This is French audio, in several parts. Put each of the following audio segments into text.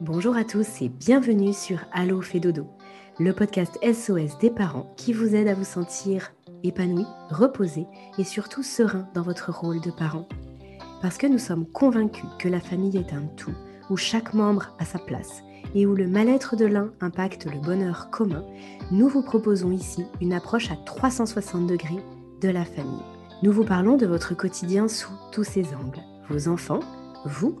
Bonjour à tous et bienvenue sur Allo fait dodo, le podcast SOS des parents qui vous aide à vous sentir épanoui, reposé et surtout serein dans votre rôle de parent. Parce que nous sommes convaincus que la famille est un tout où chaque membre a sa place et où le mal-être de l'un impacte le bonheur commun, nous vous proposons ici une approche à 360 degrés de la famille. Nous vous parlons de votre quotidien sous tous ses angles. Vos enfants, vous,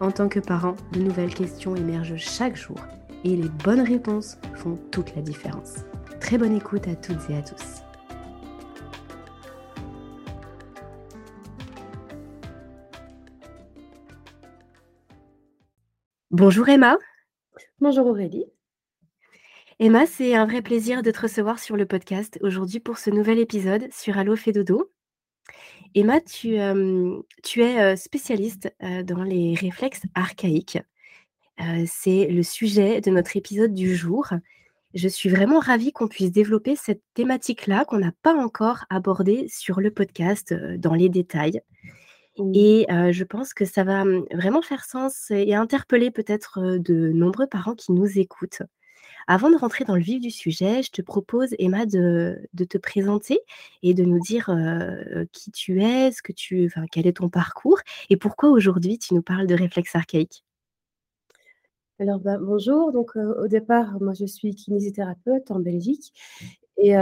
en tant que parent, de nouvelles questions émergent chaque jour et les bonnes réponses font toute la différence. Très bonne écoute à toutes et à tous. Bonjour Emma. Bonjour Aurélie. Emma, c'est un vrai plaisir de te recevoir sur le podcast aujourd'hui pour ce nouvel épisode sur Allo fait dodo. Emma, tu, tu es spécialiste dans les réflexes archaïques. c'est le sujet de notre épisode du jour. Je suis vraiment ravie qu'on puisse développer cette thématique-là qu'on n'a pas encore abordée sur le podcast dans les détails. Et je pense que ça va vraiment faire sens et interpeller peut-être de nombreux parents qui nous écoutent. Avant de rentrer dans le vif du sujet, je te propose, Emma, de, te présenter et de nous dire qui tu es, que tu, quel est ton parcours et pourquoi aujourd'hui tu nous parles de réflexes archaïques. Alors, bah, bonjour. Donc, au départ, moi, je suis kinésithérapeute en Belgique et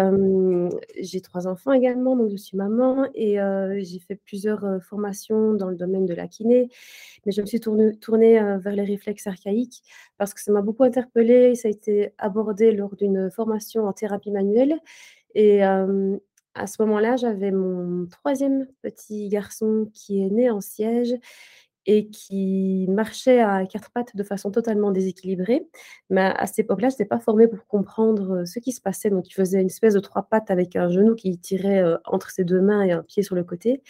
j'ai trois enfants également, donc je suis maman et j'ai fait plusieurs formations dans le domaine de la kiné, mais je me suis tournée, vers les réflexes archaïques parce que ça m'a beaucoup interpellée. Ça a été abordé lors d'une formation en thérapie manuelle et à ce moment-là, j'avais mon troisième petit garçon qui est né en siège et qui marchait à quatre pattes de façon totalement déséquilibrée. Mais à cette époque-là, je n'étais pas formée pour comprendre ce qui se passait. Donc, il faisait une espèce de trois pattes avec un genou qui tirait entre ses deux mains et un pied sur le côté.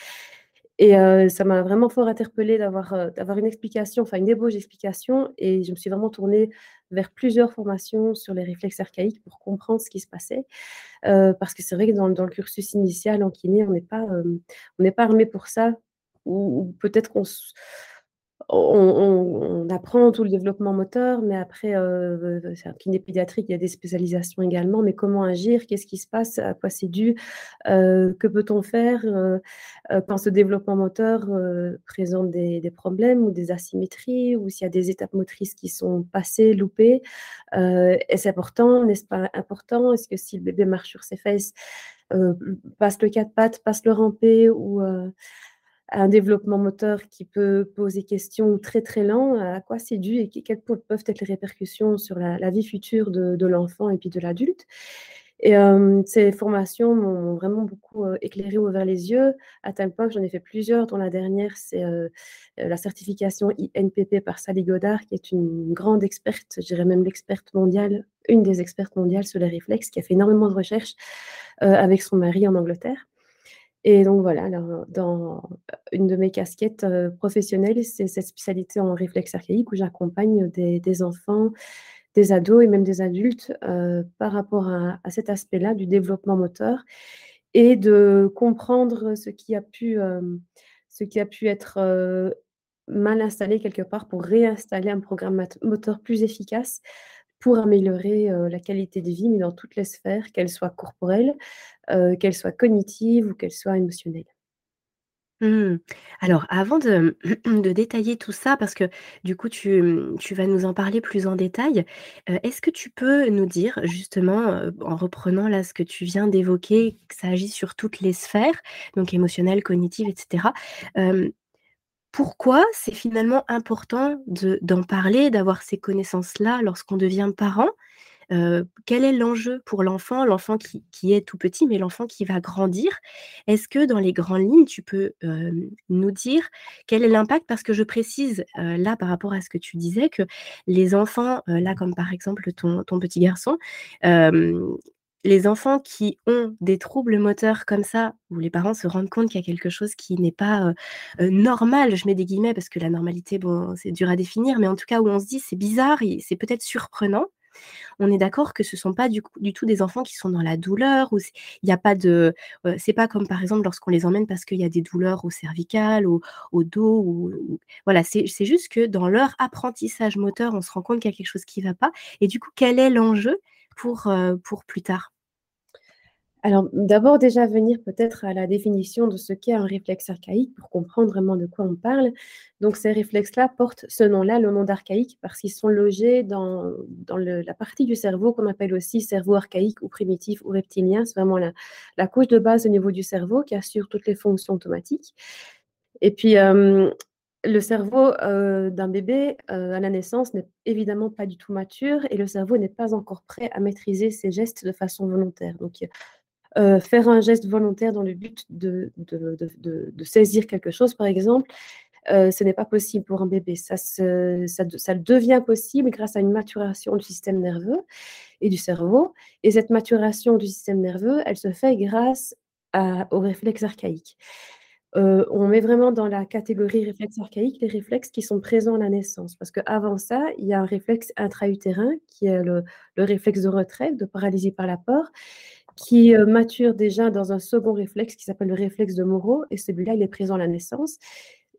Et ça m'a vraiment fort interpellée d'avoir une explication, enfin une ébauche d'explication. Et je me suis vraiment tournée vers plusieurs formations sur les réflexes archaïques pour comprendre ce qui se passait. parce que c'est vrai que dans, dans, le cursus initial en kiné, on n'est pas, on n'est pas armé pour ça ou, peut-être qu'on on, apprend tout le développement moteur, mais après, euh, c'est un kiné pédiatrique, il y a des spécialisations également, mais comment agir, qu'est-ce qui se passe, à quoi c'est dû, euh, que peut-on faire euh, quand ce développement moteur présente des, des, problèmes ou des asymétries, ou s'il y a des étapes motrices qui sont passées, loupées. Est-ce important, n'est-ce pas important Est-ce que si le bébé marche sur ses fesses, passe le quatre pattes, passe le rampé, ou un développement moteur qui peut poser question très très lent, à quoi c'est dû et quelles peuvent être les répercussions sur la, vie future de, l'enfant et puis de l'adulte. Et ces formations m'ont vraiment beaucoup éclairé, ouvert les yeux, à tel point que j'en ai fait plusieurs, dont la dernière, c'est la certification INPP par Sally Godard, qui est une grande experte, je dirais même l'experte mondiale, une des expertes mondiales sur les réflexes, qui a fait énormément de recherches avec son mari en Angleterre. Et donc voilà, dans une de mes casquettes professionnelles, c'est cette spécialité en réflexe archaïque où j'accompagne des, enfants, des ados et même des adultes par rapport à, cet aspect-là du développement moteur et de comprendre ce qui a pu, ce qui a pu être mal installé quelque part pour réinstaller un programme moteur plus efficace pour améliorer la qualité de vie, mais dans toutes les sphères, qu'elles soient corporelles, qu'elles soient cognitives ou qu'elles soient émotionnelles. Mmh. Alors, avant de, détailler tout ça, parce que du coup, tu, vas nous en parler plus en détail, est-ce que tu peux nous dire, justement, en reprenant là ce que tu viens d'évoquer, que ça agit sur toutes les sphères, donc émotionnelles, cognitives, etc., pourquoi c'est finalement important d'en parler, d'avoir ces connaissances-là lorsqu'on devient parent? Quel est l'enjeu pour l'enfant, l'enfant qui, est tout petit, mais l'enfant qui va grandir. Est-ce que dans les grandes lignes, tu peux nous dire quel est l'impact? Parce que je précise là par rapport à ce que tu disais que les enfants, là comme par exemple ton, ton petit garçon, les enfants qui ont des troubles moteurs comme ça, où les parents se rendent compte qu'il y a quelque chose qui n'est pas normal, je mets des guillemets parce que la normalité, c'est dur à définir, mais en tout cas où on se dit c'est bizarre, c'est peut-être surprenant. On est d'accord que ce ne sont pas du, tout des enfants qui sont dans la douleur, ou il n'y a pas de, c'est pas comme par exemple lorsqu'on les emmène parce qu'il y a des douleurs au cervical, ou au dos, voilà, c'est juste que dans leur apprentissage moteur, on se rend compte qu'il y a quelque chose qui ne va pas. Et du coup, quel est l'enjeu pour, pour plus tard alors, d'abord, déjà venir peut-être à la définition de ce qu'est un réflexe archaïque pour comprendre vraiment de quoi on parle. Donc, ces réflexes-là portent ce nom-là, le nom d'archaïque, parce qu'ils sont logés dans, dans la partie du cerveau qu'on appelle aussi cerveau archaïque ou primitif ou reptilien. C'est vraiment la, la, couche de base au niveau du cerveau qui assure toutes les fonctions automatiques. Et puis, le cerveau d'un bébé à la naissance n'est évidemment pas du tout mature et le cerveau n'est pas encore prêt à maîtriser ses gestes de façon volontaire. Donc, faire un geste volontaire dans le but de, saisir quelque chose, par exemple, ce n'est pas possible pour un bébé. Ça, devient possible grâce à une maturation du système nerveux et du cerveau. Et cette maturation du système nerveux, elle se fait grâce aux réflexes archaïques. Euh, on met vraiment dans la catégorie réflexes archaïques les réflexes qui sont présents à la naissance. Parce qu'avant ça, il y a un réflexe intra-utérin qui est le, le, réflexe de retrait, de paralysie par l'apport, qui euh, mature déjà dans un second réflexe qui s'appelle le réflexe de Moreau, et celui-là, il est présent à la naissance.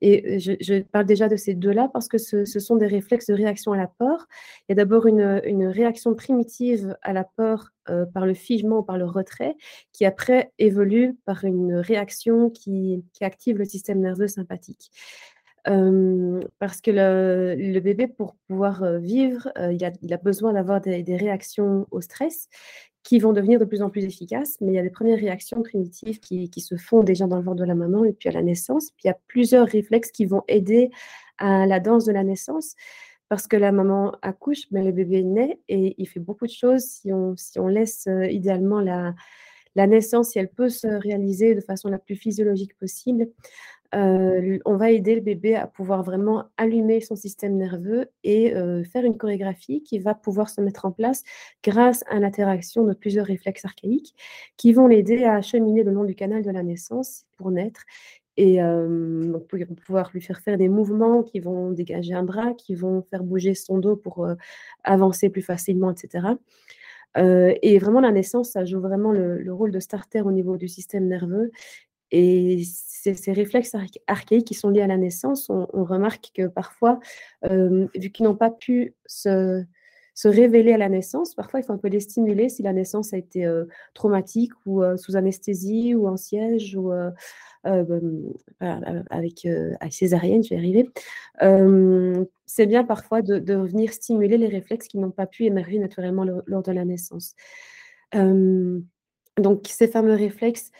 Et euh, je, parle déjà de ces deux-là parce que ce, sont des réflexes de réaction à l'apport. Il y a d'abord une, réaction primitive à l'apport euh, par le figement, par le retrait, qui après évolue par une réaction qui, active le système nerveux sympathique. parce que le, bébé, pour pouvoir vivre, il, a, besoin d'avoir des, réactions au stress qui vont devenir de plus en plus efficaces, mais il y a des premières réactions primitives qui, se font déjà dans le ventre de la maman et puis à la naissance. Puis il y a plusieurs réflexes qui vont aider à la danse de la naissance parce que la maman accouche, mais le bébé naît et il fait beaucoup de choses si on, si on laisse euh, idéalement la, la naissance, si elle peut se réaliser de façon la plus physiologique possible, on va aider le bébé à pouvoir vraiment allumer son système nerveux et faire une chorégraphie qui va pouvoir se mettre en place grâce à l'interaction de plusieurs réflexes archaïques qui vont l'aider à cheminer le long du canal de la naissance pour naître et pouvoir lui faire faire des mouvements qui vont dégager un bras, qui vont faire bouger son dos pour avancer plus facilement, etc. et vraiment, la naissance, ça joue vraiment le, rôle de starter au niveau du système nerveux et ces, réflexes archaïques qui sont liés à la naissance, on, remarque que parfois, euh, vu qu'ils n'ont pas pu se, se, révéler à la naissance, parfois il faut un peu les stimuler si la naissance a été euh, traumatique ou euh, sous anesthésie ou en siège ou avec, avec, césarienne, je vais arriver. C'est bien parfois de, venir stimuler les réflexes qui n'ont pas pu émerger naturellement lors de la naissance. donc ces fameux réflexes,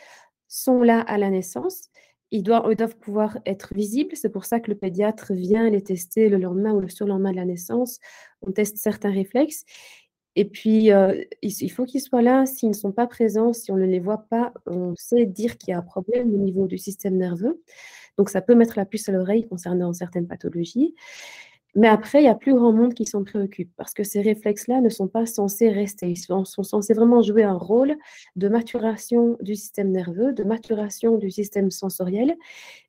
sont là à la naissance. Ils doivent, pouvoir être visibles. C'est pour ça que le pédiatre vient les tester le lendemain ou le surlendemain de la naissance. On teste certains réflexes. Et puis, euh, il, faut qu'ils soient là. S'ils ne sont pas présents, si on ne les voit pas, on sait dire qu'il y a un problème au niveau du système nerveux. Donc, ça peut mettre la puce à l'oreille concernant certaines pathologies. Mais après, il y a plus grand monde qui s'en préoccupe parce que ces réflexes-là ne sont pas censés rester. Ils sont, censés vraiment jouer un rôle de maturation du système nerveux, de maturation du système sensoriel.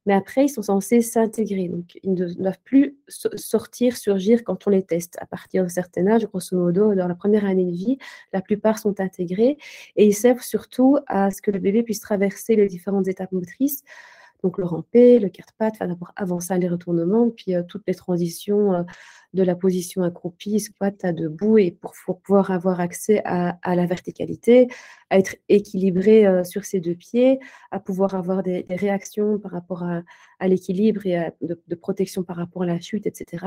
Mais après, ils sont censés s'intégrer. Donc, ils ne doivent plus sortir, surgir quand on les teste. À partir d'un certain âge, grosso modo, dans la première année de vie, la plupart sont intégrés et ils servent surtout à ce que le bébé puisse traverser les différentes étapes motrices donc le rampé, le quatre-pattes, enfin, d'abord avant ça les retournements, puis euh, toutes les transitions euh, de la position accroupie, squat à debout, et pour, pouvoir avoir accès à, la verticalité, à être équilibré euh, sur ses deux pieds, à pouvoir avoir des, réactions par rapport à, l'équilibre et de, protection par rapport à la chute, etc.,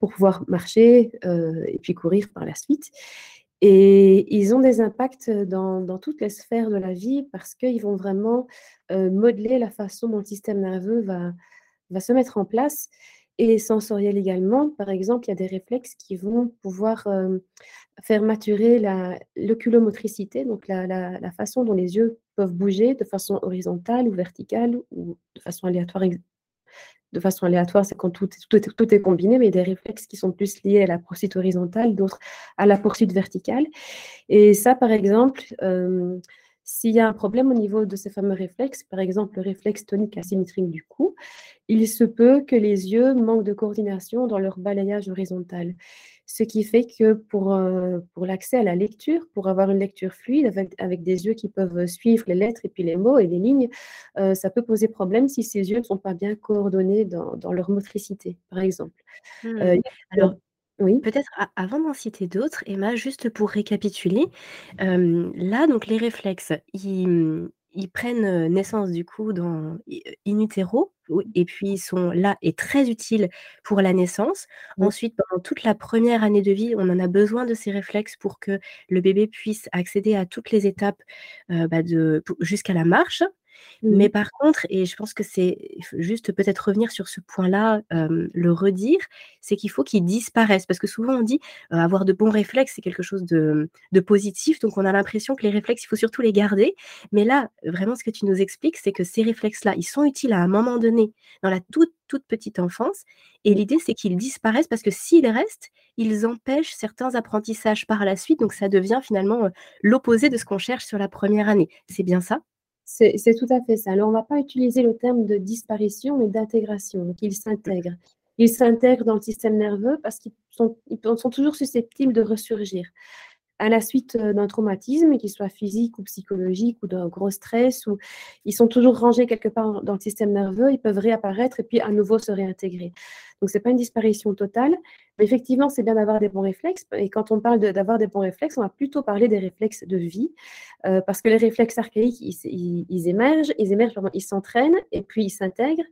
pour pouvoir marcher et puis courir par la suite. Et ils ont des impacts dans, toutes les sphères de la vie parce qu'ils vont vraiment modeler la façon dont le système nerveux va, se mettre en place. Et sensoriel également, par exemple, il y a des réflexes qui vont pouvoir faire maturer l'oculomotricité, donc la, façon dont les yeux peuvent bouger de façon horizontale ou verticale ou de façon aléatoire. De façon aléatoire, c'est quand tout, tout, est, tout, est, combiné, mais des réflexes qui sont plus liés à la poursuite horizontale, d'autres à la poursuite verticale. Et ça, par exemple, s'il y a un problème au niveau de ces fameux réflexes, par exemple le réflexe tonique asymétrique du cou, il se peut que les yeux manquent de coordination dans leur balayage horizontal. Ce qui fait que pour, euh, pour l'accès à la lecture, pour avoir une lecture fluide avec, des yeux qui peuvent suivre les lettres et puis les mots et les lignes, euh, ça peut poser problème si ces yeux ne sont pas bien coordonnés dans, leur motricité, par exemple. Euh, mmh. Oui. Peut-être avant d'en citer d'autres, Emma, juste pour récapituler, là, donc les réflexes, ils, mmh, prennent naissance du coup dans in utero, et puis ils sont là et très utiles pour la naissance. Ensuite, pendant toute la première année de vie, on en a besoin de ces réflexes pour que le bébé puisse accéder à toutes les étapes bah, jusqu'à la marche. Mais par contre, et je pense que c'est juste peut-être revenir sur ce point-là, le redire, c'est qu'il faut qu'ils disparaissent. Parce que souvent on dit avoir de bons réflexes, c'est quelque chose de, positif. Donc on a l'impression que les réflexes, il faut surtout les garder. Mais là, vraiment, ce que tu nous expliques, c'est que ces réflexes-là, ils sont utiles à un moment donné dans la toute, toute petite enfance. Et l'idée, c'est qu'ils disparaissent parce que s'ils restent, ils empêchent certains apprentissages par la suite. Donc ça devient finalement l'opposé de ce qu'on cherche sur la première année. C'est bien ça? C'est tout à fait ça. Alors, on ne va pas utiliser le terme de disparition, mais d'intégration. Donc, ils s'intègrent. Ils s'intègrent dans le système nerveux parce qu'ils sont, toujours susceptibles de ressurgir à la suite euh, d'un traumatisme, qu'il soit physique ou psychologique ou d'un gros stress, ou ils sont toujours rangés quelque part dans le système nerveux, ils peuvent réapparaître et puis à nouveau se réintégrer. Donc, ce n'est pas une disparition totale, mais effectivement, c'est bien d'avoir des bons réflexes. Et quand on parle d'avoir des bons réflexes, on va plutôt parler des réflexes de vie, euh, parce que les réflexes archaïques, ils, émergent, ils émergent, ils s'entraînent et puis ils s'intègrent.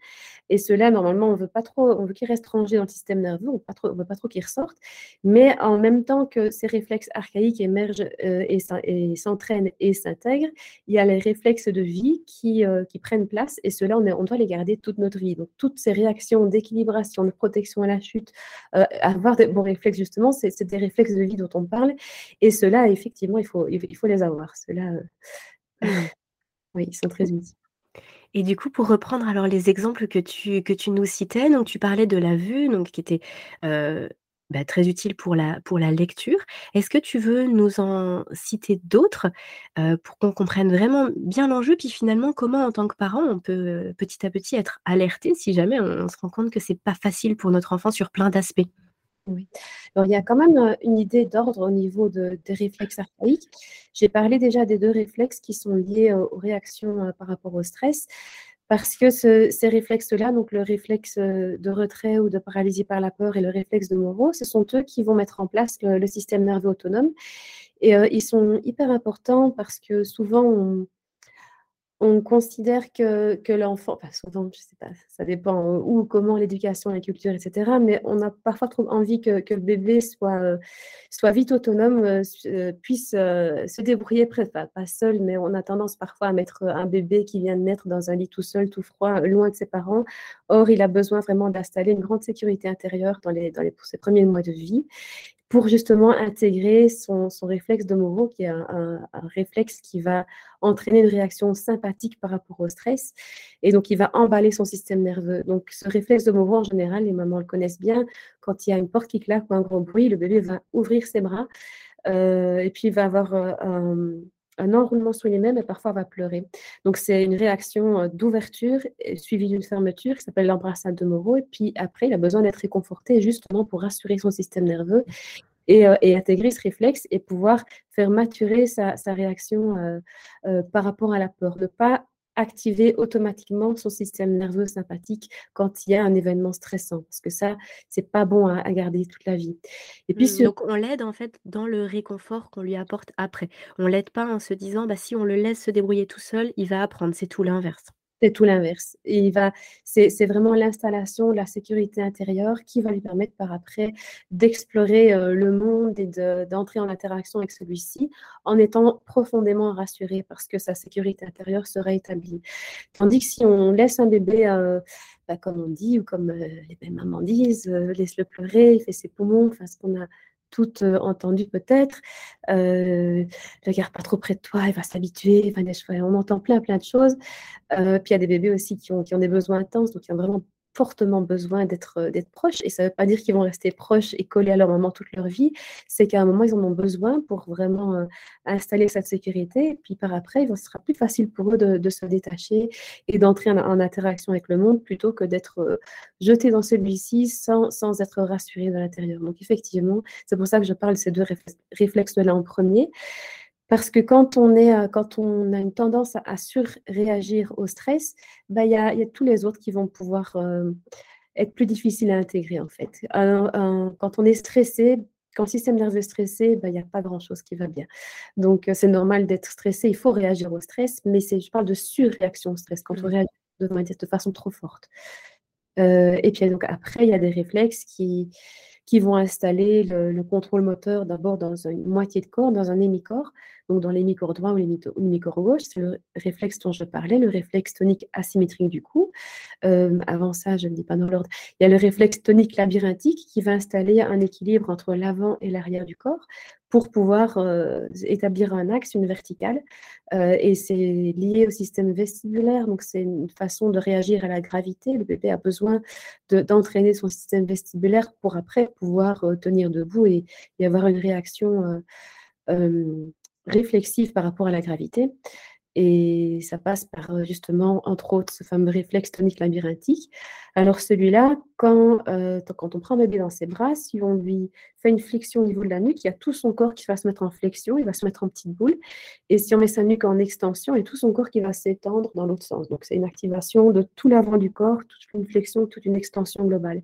Et cela, normalement, on veut pas trop, on veut qu'ils restent rangés dans le système nerveux, on ne veut pas trop qu'ils ressortent. Mais en même temps que ces réflexes archaïques émergent euh, et s'entraînent et s'intègrent, il y a les réflexes de vie qui, euh, prennent place. Et cela, on, on, doit les garder toute notre vie. Donc, toutes ces réactions d'équilibration, de protection à la chute, avoir des bons réflexes, justement, c'est des réflexes de vie dont on parle. Et ceux-là, effectivement, il faut, il faut les avoir. Ceux-là, euh, mmh. oui, ils sont très utiles. Et du coup, pour reprendre alors les exemples que tu, que tu nous citais, donc tu parlais de la vue, donc qui était euh, bah, très utile pour la, pour la lecture. Est-ce que tu veux nous en citer d'autres euh, pour qu'on comprenne vraiment bien l'enjeu, puis finalement comment en tant que parent on peut petit à petit être alerté si jamais on, se rend compte que c'est pas facile pour notre enfant sur plein d'aspects? Il y a quand même euh, une idée d'ordre au niveau de, des réflexes archaïques. J'ai parlé déjà des deux réflexes qui sont liés euh, aux réactions euh, par rapport au stress, parce que ces réflexes-là, donc le réflexe de retrait ou de paralysie par la peur et le réflexe de Moreau, ce sont eux qui vont mettre en place le, système nerveux autonome. Et ils sont hyper importants parce que souvent, on considère que, que l'enfant, enfin souvent, je sais pas, ça dépend où, comment l'éducation, la culture, etc. Mais on a parfois trop envie que, que le bébé soit, euh, soit vite autonome, euh, euh, puisse se débrouiller, pas, pas seul, mais on a tendance parfois à mettre un bébé qui vient de naître dans un lit tout seul, tout froid, loin de ses parents. Or, il a besoin vraiment d'installer une grande sécurité intérieure dans les, dans les, pour ses premiers mois de vie pour justement intégrer son, réflexe de mouvement, qui est un, réflexe qui va entraîner une réaction sympathique par rapport au stress, et donc il va emballer son système nerveux. Donc ce réflexe de mouvement, en général, les mamans le connaissent bien, quand il y a une porte qui claque ou un gros bruit, le bébé va ouvrir ses bras, euh, et puis il va avoir euh, un, un enroulement sur lui-même et parfois va pleurer. Donc c'est une réaction euh, d'ouverture suivie d'une fermeture qui s'appelle l'embrassade de Moreau. Et puis après, il a besoin d'être réconforté justement pour rassurer son système nerveux et, euh, intégrer ce réflexe et pouvoir faire maturer sa, réaction euh, par rapport à la peur. Ne pas activer automatiquement son système nerveux sympathique quand il y a un événement stressant parce que ça c'est pas bon à, garder toute la vie. Et puis mmh, donc on l'aide en fait dans le réconfort qu'on lui apporte après. On l'aide pas en se disant bah si on le laisse se débrouiller tout seul il va apprendre c'est tout l'inverse c'est tout l'inverse. Il va, c'est, vraiment l'installation, la sécurité intérieure qui va lui permettre par après d'explorer euh, le monde et d'entrer en interaction avec celui-ci en étant profondément rassuré parce que sa sécurité intérieure sera établie. Tandis que si on laisse un bébé euh, bah, comme on dit, ou comme les mamans disent, laisse-le pleurer, il fait ses poumons, enfin ce qu'on a toutes entendu peut-être. ne regarde pas trop près de toi, il va s'habituer. on entend plein, plein de choses. puis il y a des bébés aussi qui ont, qui ont des besoins intenses, donc qui ont vraiment fortement besoin d'être euh, d'être proches. Et ça ne veut pas dire qu'ils vont rester proches et collés à leur maman toute leur vie. C'est qu'à un moment, ils en ont besoin pour vraiment euh, installer cette sécurité. Puis par après, il sera plus facile pour eux de, se détacher et d'entrer en, interaction avec le monde plutôt que d'être euh, jetés dans celui-ci sans, sans être rassurés de l'intérieur. Donc effectivement, c'est pour ça que je parle de ces deux réflexes-là en premier. Parce que quand on, est, euh, quand on a une tendance à, surréagir au stress, bah, il y, a, y, a, tous les autres qui vont pouvoir euh, être plus difficiles à intégrer en fait. quand on est stressé, quand le système nerveux est stressé, bah, il n'y a pas grand-chose qui va bien. Donc euh, c'est normal d'être stressé, il faut réagir au stress, mais je parle de surréaction au stress, quand on mmh. réagit de, de façon trop forte. et puis donc, après, il y a des réflexes qui, qui vont installer le, contrôle moteur d'abord dans une moitié de corps, dans un hémicorps, donc dans l'hémicorps droit ou l'hémicorps gauche. C'est le réflexe dont je parlais, le réflexe tonique asymétrique du cou. Euh, avant ça, je ne dis pas dans l'ordre, il y a le réflexe tonique labyrinthique qui va installer un équilibre entre l'avant et l'arrière du corps pour pouvoir euh, établir un axe, une verticale. Euh, et c'est lié au système vestibulaire, donc c'est une façon de réagir à la gravité. Le bébé a besoin d'entraîner son système vestibulaire pour après pouvoir euh, tenir debout et, et, avoir une réaction réflexive par rapport à la gravité. Et ça passe par justement, entre autres, ce fameux réflexe tonique labyrinthique. Alors celui-là, quand, quand on prend un bébé dans ses bras, si on lui fait une flexion au niveau de la nuque, il y a tout son corps qui va se mettre en flexion, il va se mettre en petite boule. Et si on met sa nuque en extension, il y a tout son corps qui va s'étendre dans l'autre sens. Donc c'est une activation de tout l'avant du corps, toute une flexion, toute une extension globale.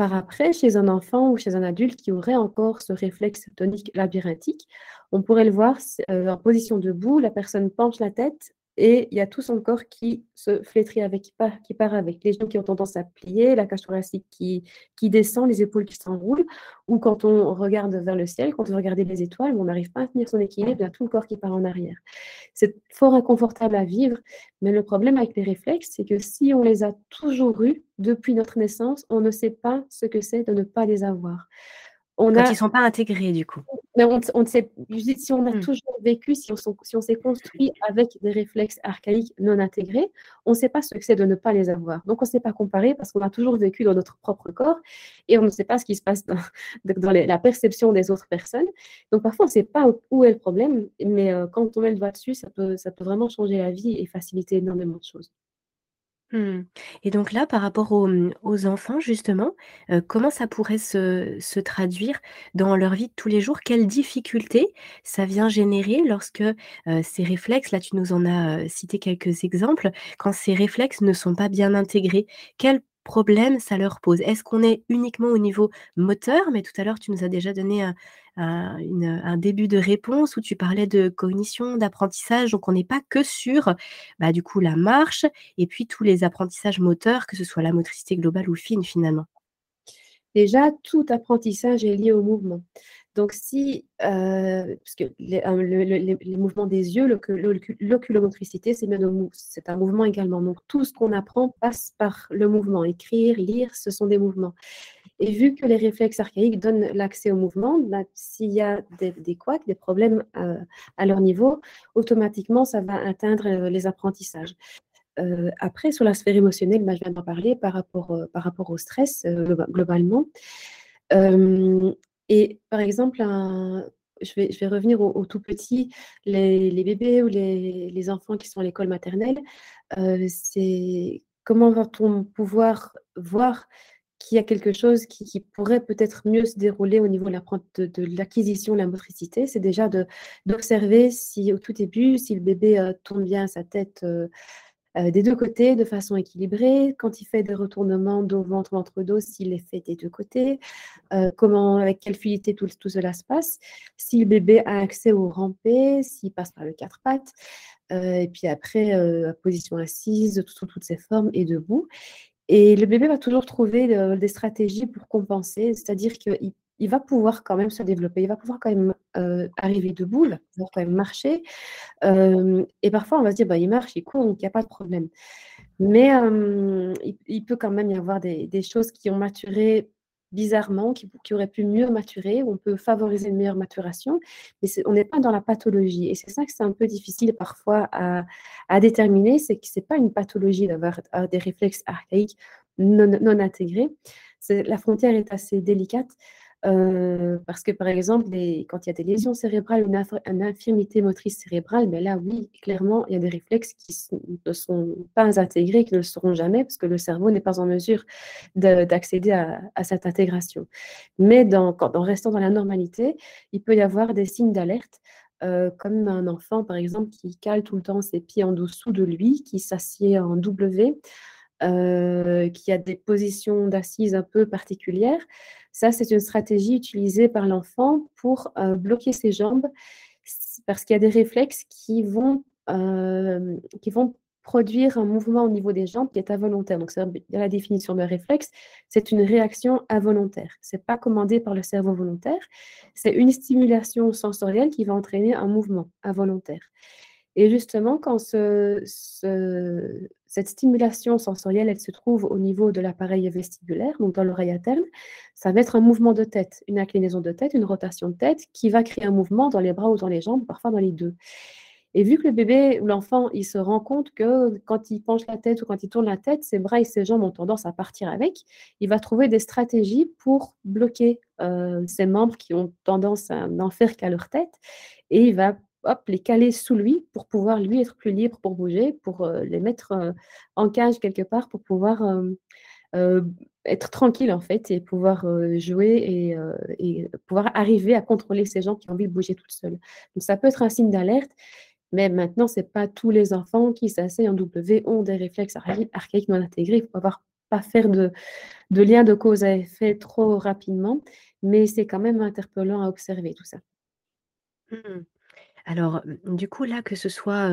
Par après, chez un enfant ou chez un adulte qui aurait encore ce réflexe tonique labyrinthique, on pourrait le voir euh, en position debout, la personne penche la tête et il y a tout son corps qui se flétrit avec, qui part, avec les genoux qui ont tendance à plier, la cage thoracique qui, qui descend, les épaules qui s'enroulent, ou quand on regarde vers le ciel, quand on regarde les étoiles, on n'arrive pas à tenir son équilibre, il y a tout le corps qui part en arrière. C'est fort inconfortable à vivre, mais le problème avec les réflexes, c'est que si on les a toujours eus depuis notre naissance, on ne sait pas ce que c'est de ne pas les avoir. On Quand ils ne sont pas intégrés, du coup. Mais on, on sait, si on a mmh. toujours vécu, si on, si on s'est construit avec des réflexes archaïques non intégrés, on ne sait pas ce que c'est de ne pas les avoir. Donc, on ne sait pas comparer parce qu'on a toujours vécu dans notre propre corps et on ne sait pas ce qui se passe dans, dans la perception des autres personnes. Donc, parfois, on ne sait pas où est le problème, mais euh, quand on met le doigt dessus, ça peut, ça peut vraiment changer la vie et faciliter énormément de choses. Mmh. Et donc là, par rapport aux, mmh, enfants justement, comment ça pourrait se traduire dans leur vie de tous les jours? Quelles difficultés ça vient générer lorsque, ces réflexes, là tu nous en as, cité quelques exemples, quand ces réflexes ne sont pas bien intégrés? Quels problèmes ça leur pose? Est-ce qu'on est uniquement au niveau moteur? Mais tout à l'heure tu nous as déjà donné un un, début de réponse où tu parlais de cognition, d'apprentissage. Donc, on n'est pas que sur, bah, du coup, la marche et puis tous les apprentissages moteurs, que ce soit la motricité globale ou fine, finalement. Déjà, tout apprentissage est lié au mouvement. Donc, si, euh, parce que les, mouvements des yeux, l'oculomotricité, c'est un mouvement également. Donc, tout ce qu'on apprend passe par le mouvement. Écrire, lire, ce sont des mouvements. Et vu que les réflexes archaïques donnent l'accès au mouvement, bah, s'il y a des, des couacs, des problèmes euh, à, leur niveau, automatiquement, ça va atteindre euh, les apprentissages. Euh, après, sur la sphère émotionnelle, bah, je viens d'en parler par rapport, par rapport au stress globalement. et par exemple, je, vais, je, vais, revenir au, tout petit, les, bébés ou les, les, enfants qui sont à l'école maternelle, c'est comment va-t-on pouvoir voir qu'il y a quelque chose qui, pourrait peut-être mieux se dérouler au niveau de, l'acquisition de la motricité, c'est déjà d'observer si au tout début, si le bébé euh, tourne bien sa tête euh, euh, des deux côtés de façon équilibrée, quand il fait des retournements dos, ventre, ventre, dos, s'il les fait des deux côtés, comment, avec quelle fluidité tout, tout, cela se passe, si le bébé a accès au rampé, s'il passe par le quatre pattes, et puis après, position assise, sous toutes ses formes et debout. Et le bébé va toujours trouver des stratégies pour compenser, c'est-à-dire qu'il il va pouvoir quand même se développer, il va pouvoir quand même euh, arriver debout, il va quand même marcher. Euh, et parfois, on va se dire, bah, il marche, il court, donc il n'y a pas de problème. Mais il, peut quand même y avoir des, choses qui ont maturé bizarrement, qui, auraient pu mieux maturer, on peut favoriser une meilleure maturation, mais on n'est pas dans la pathologie. Et c'est ça que c'est un peu difficile parfois à, déterminer, c'est que ce n'est pas une pathologie d'avoir des réflexes archaïques non intégrés. La frontière est assez délicate. Euh, parce que, par exemple, quand il y a des lésions cérébrales, une, une, infirmité motrice cérébrale, mais là, oui, clairement, il y a des réflexes qui ne sont pas intégrés, qui ne le seront jamais, parce que le cerveau n'est pas en mesure d'accéder à, cette intégration. Mais en restant dans la normalité, il peut y avoir des signes d'alerte. Euh, comme un enfant, par exemple, qui cale tout le temps ses pieds en dessous de lui, qui s'assied en W, euh, qui a des positions d'assises un peu particulières. Ça, c'est une stratégie utilisée par l'enfant pour euh, bloquer ses jambes parce qu'il y a des réflexes qui vont, euh, qui vont produire un mouvement au niveau des jambes qui est involontaire. Donc, dans la définition d'un réflexe, c'est une réaction involontaire. Ce n'est pas commandé par le cerveau volontaire, c'est une stimulation sensorielle qui va entraîner un mouvement involontaire. Et justement, quand ce, cette stimulation sensorielle, elle se trouve au niveau de l'appareil vestibulaire, donc dans l'oreille interne, ça va être un mouvement de tête, une inclinaison de tête, une rotation de tête qui va créer un mouvement dans les bras ou dans les jambes, parfois dans les deux. Et vu que le bébé ou l'enfant, il se rend compte que quand il penche la tête ou quand il tourne la tête, ses bras et ses jambes ont tendance à partir avec, il va trouver des stratégies pour bloquer euh, ses membres qui ont tendance à n'en faire qu'à leur tête. Et il va hop, les caler sous lui pour pouvoir lui être plus libre pour bouger, pour euh, les mettre euh, en cage quelque part pour pouvoir euh, être tranquille en fait et pouvoir jouer et, pouvoir arriver à contrôler ces gens qui ont envie de bouger toutes seules. Donc ça peut être un signe d'alerte, mais maintenant ce n'est pas tous les enfants qui s'asseyent en W ont des réflexes archaïques non intégrés. Il faut pas faire de, de lien de cause à effet trop rapidement, mais c'est quand même interpellant à observer tout ça. Mmh. Alors, mmh, du coup, là, que ce soit,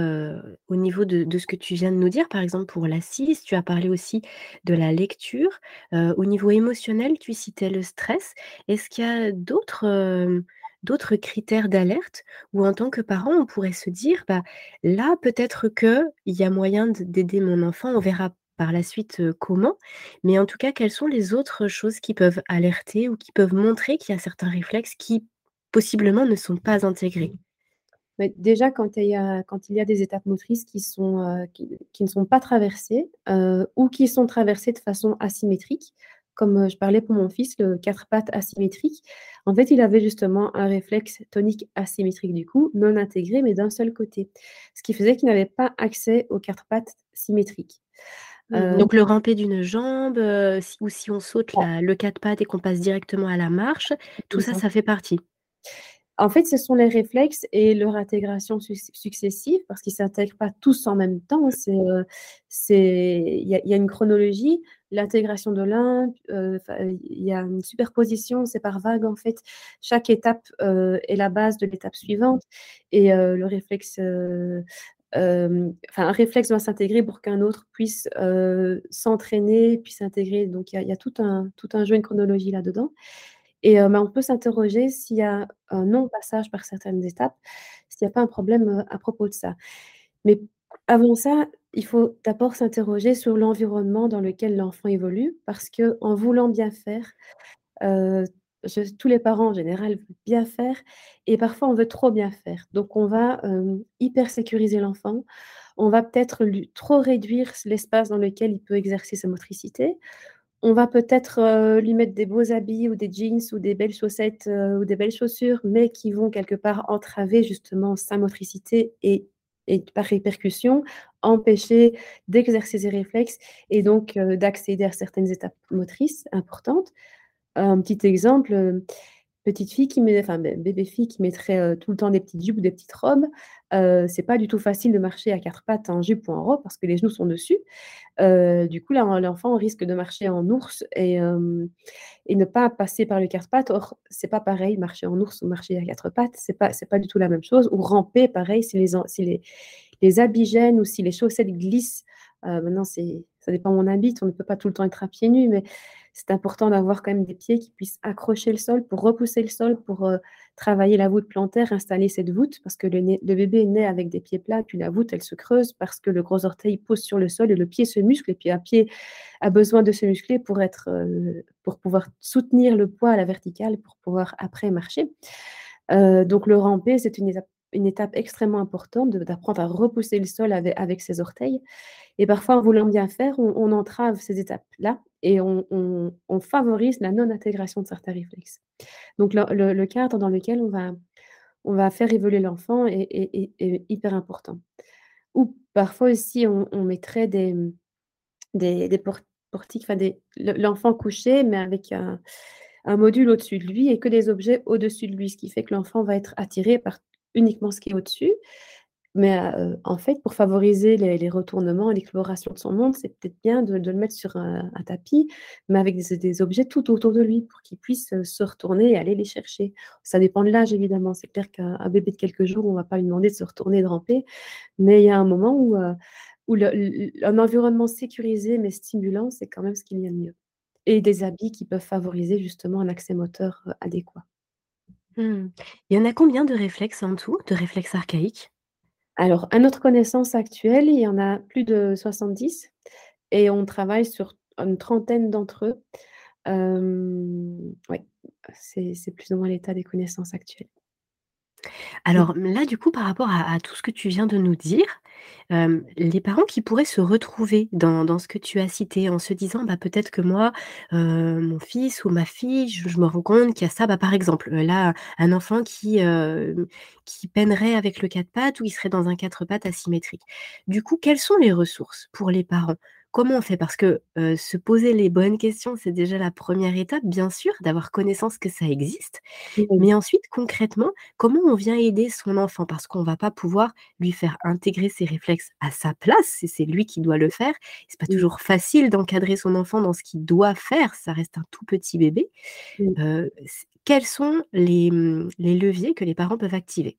au niveau de ce que tu viens de nous dire, par exemple pour l'assise, tu as parlé aussi de la lecture. au niveau émotionnel, tu citais le stress. Est-ce qu'il y a d'autres, d'autres critères d'alerte où en tant que parent, on pourrait se dire: «Bah, là, peut-être qu'il y a moyen d'aider mon enfant». On verra par la suite, comment, mais en tout cas, quelles sont les autres choses qui peuvent alerter ou qui peuvent montrer qu'il y a certains réflexes qui, possiblement, ne sont pas intégrés? Déjà, quand il, y a, quand il y a des étapes motrices qui, sont, euh, qui, ne sont pas traversées euh, ou qui sont traversées de façon asymétrique, comme euh, je parlais pour mon fils, le quatre pattes asymétrique, en fait, il avait justement un réflexe tonique asymétrique du coup, non intégré, mais d'un seul côté. Ce qui faisait qu'il n'avait pas accès aux quatre pattes symétriques. Donc le ramper d'une jambe, ou si on saute le quatre pattes et qu'on passe directement à la marche, tout ça, ça fait partie. En fait, ce sont les réflexes et leur intégration successive, parce qu'ils ne s'intègrent pas tous en même temps. Euh, il y, a une chronologie, l'intégration de l'un, euh, il y a une superposition, c'est par vague en fait. Chaque étape euh, est la base de l'étape suivante et le réflexe un réflexe doit s'intégrer pour qu'un autre puisse s'entraîner, puisse s'intégrer. Donc, il y, a tout un, tout un jeu, une chronologie là-dedans. Et on peut s'interroger s'il y a un non-passage par certaines étapes, s'il n'y a pas un problème à propos de ça. Mais avant ça, il faut d'abord s'interroger sur l'environnement dans lequel l'enfant évolue, parce qu'en voulant bien faire, tous les parents en général veulent bien faire, et parfois on veut trop bien faire. Donc on va hyper sécuriser l'enfant, on va peut-être trop réduire l'espace dans lequel il peut exercer sa motricité, on va peut-être euh, lui mettre des beaux habits ou des jeans ou des belles chaussettes euh, ou des belles chaussures, mais qui vont quelque part entraver justement sa motricité et, par répercussion empêcher d'exercer ses réflexes et donc euh, d'accéder à certaines étapes motrices importantes. Un petit exemple, petite fille qui met, enfin bébé fille qui mettrait tout le temps des petites jupes ou des petites robes, euh, c'est pas du tout facile de marcher à quatre pattes en jupe ou en robe parce que les genoux sont dessus. du coup, l'enfant risque de marcher en ours et, et, ne pas passer par le quatre pattes. Or, c'est pas pareil, marcher en ours ou marcher à quatre pattes, c'est pas, c'est pas du tout la même chose. Ou ramper, pareil, si les, si ou si les chaussettes glissent. maintenant, c'est ça dépend où on habite, on ne peut pas tout le temps être à pieds nus, mais c'est important d'avoir quand même des pieds qui puissent accrocher le sol pour repousser le sol, pour euh, travailler la voûte plantaire, installer cette voûte, parce que le, bébé naît avec des pieds plats, puis la voûte, elle se creuse parce que le gros orteil pousse sur le sol et le pied se muscle, et puis un pied a besoin de se muscler pour, être, euh, pour pouvoir soutenir le poids à la verticale, pour pouvoir après marcher. Euh, donc le ramper, c'est une étape une étape extrêmement importante d'apprendre à repousser le sol avec, ses orteils. Et parfois, en voulant bien faire, on, entrave ces étapes-là et on, favorise la non-intégration de certains réflexes. Donc, le, cadre dans lequel on va, on va faire évoluer l'enfant est, hyper important. Ou parfois aussi, on, mettrait des, des, portiques, enfin l'enfant couché, mais avec un, un module au-dessus de lui et que des objets au-dessus de lui, ce qui fait que l'enfant va être attiré par uniquement ce qui est au-dessus. Mais en fait, pour favoriser les, retournements et l'exploration de son monde, c'est peut-être bien de, le mettre sur un, tapis, mais avec des, objets tout autour de lui pour qu'il puisse se retourner et aller les chercher. Ça dépend de l'âge, évidemment. C'est clair qu'un bébé de quelques jours, on ne va pas lui demander de se retourner et de ramper. Mais il y a un moment où un environnement sécurisé mais stimulant, c'est quand même ce qu'il y a de mieux. Et des habits qui peuvent favoriser justement un accès moteur adéquat. Mmh. Il y en a combien de réflexes en tout, de réflexes archaïques? Alors, à notre connaissance actuelle, il y en a plus de 70 et on travaille sur une trentaine d'entre eux. Oui, c'est plus ou moins l'état des connaissances actuelles. Alors là, du coup, par rapport à, tout ce que tu viens de nous dire, les parents qui pourraient se retrouver dans, ce que tu as cité en se disant, bah, peut-être que moi, mon fils ou ma fille, je, me rends compte qu'il y a ça, bah, par exemple, là, un enfant qui, qui peinerait avec le quatre pattes ou il serait dans un quatre pattes asymétrique. Du coup, quelles sont les ressources pour les parents? Comment on fait? Parce que, se poser les bonnes questions, c'est déjà la première étape, bien sûr, d'avoir connaissance que ça existe. Mais ensuite, concrètement, comment on vient aider son enfant? Parce qu'on va pas pouvoir lui faire intégrer ses réflexes à sa place, c'est lui qui doit le faire. C'est pas toujours facile d'encadrer son enfant dans ce qu'il doit faire, ça reste un tout petit bébé. quels sont les, mmh, les leviers que les parents peuvent activer?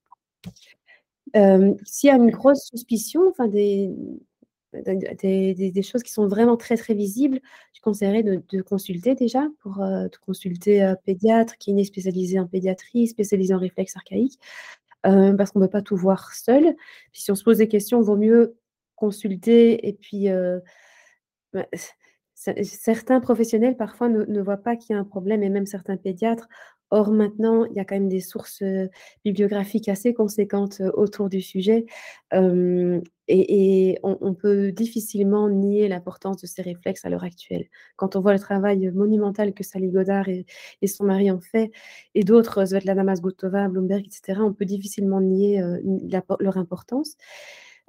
s'il y a une grosse suspicion, enfin des des, choses qui sont vraiment très très visibles, je conseillerais de, consulter déjà pour euh, consulter un pédiatre, qui est spécialisé en pédiatrie, spécialisé en réflexes archaïques, euh, parce qu'on ne peut pas tout voir seul. Si on se pose des questions, il vaut mieux consulter et puis euh, bah, certains professionnels parfois ne voient pas qu'il y a un problème et même certains pédiatres Or, maintenant, il y a quand même des sources bibliographiques assez conséquentes autour du sujet. Et, on, peut difficilement nier l'importance de ces réflexes à l'heure actuelle. Quand on voit le travail monumental que Sally Godard et, son mari ont fait, et d'autres, Svetlana Masgutova, Bloomberg, etc., on peut difficilement nier leur importance.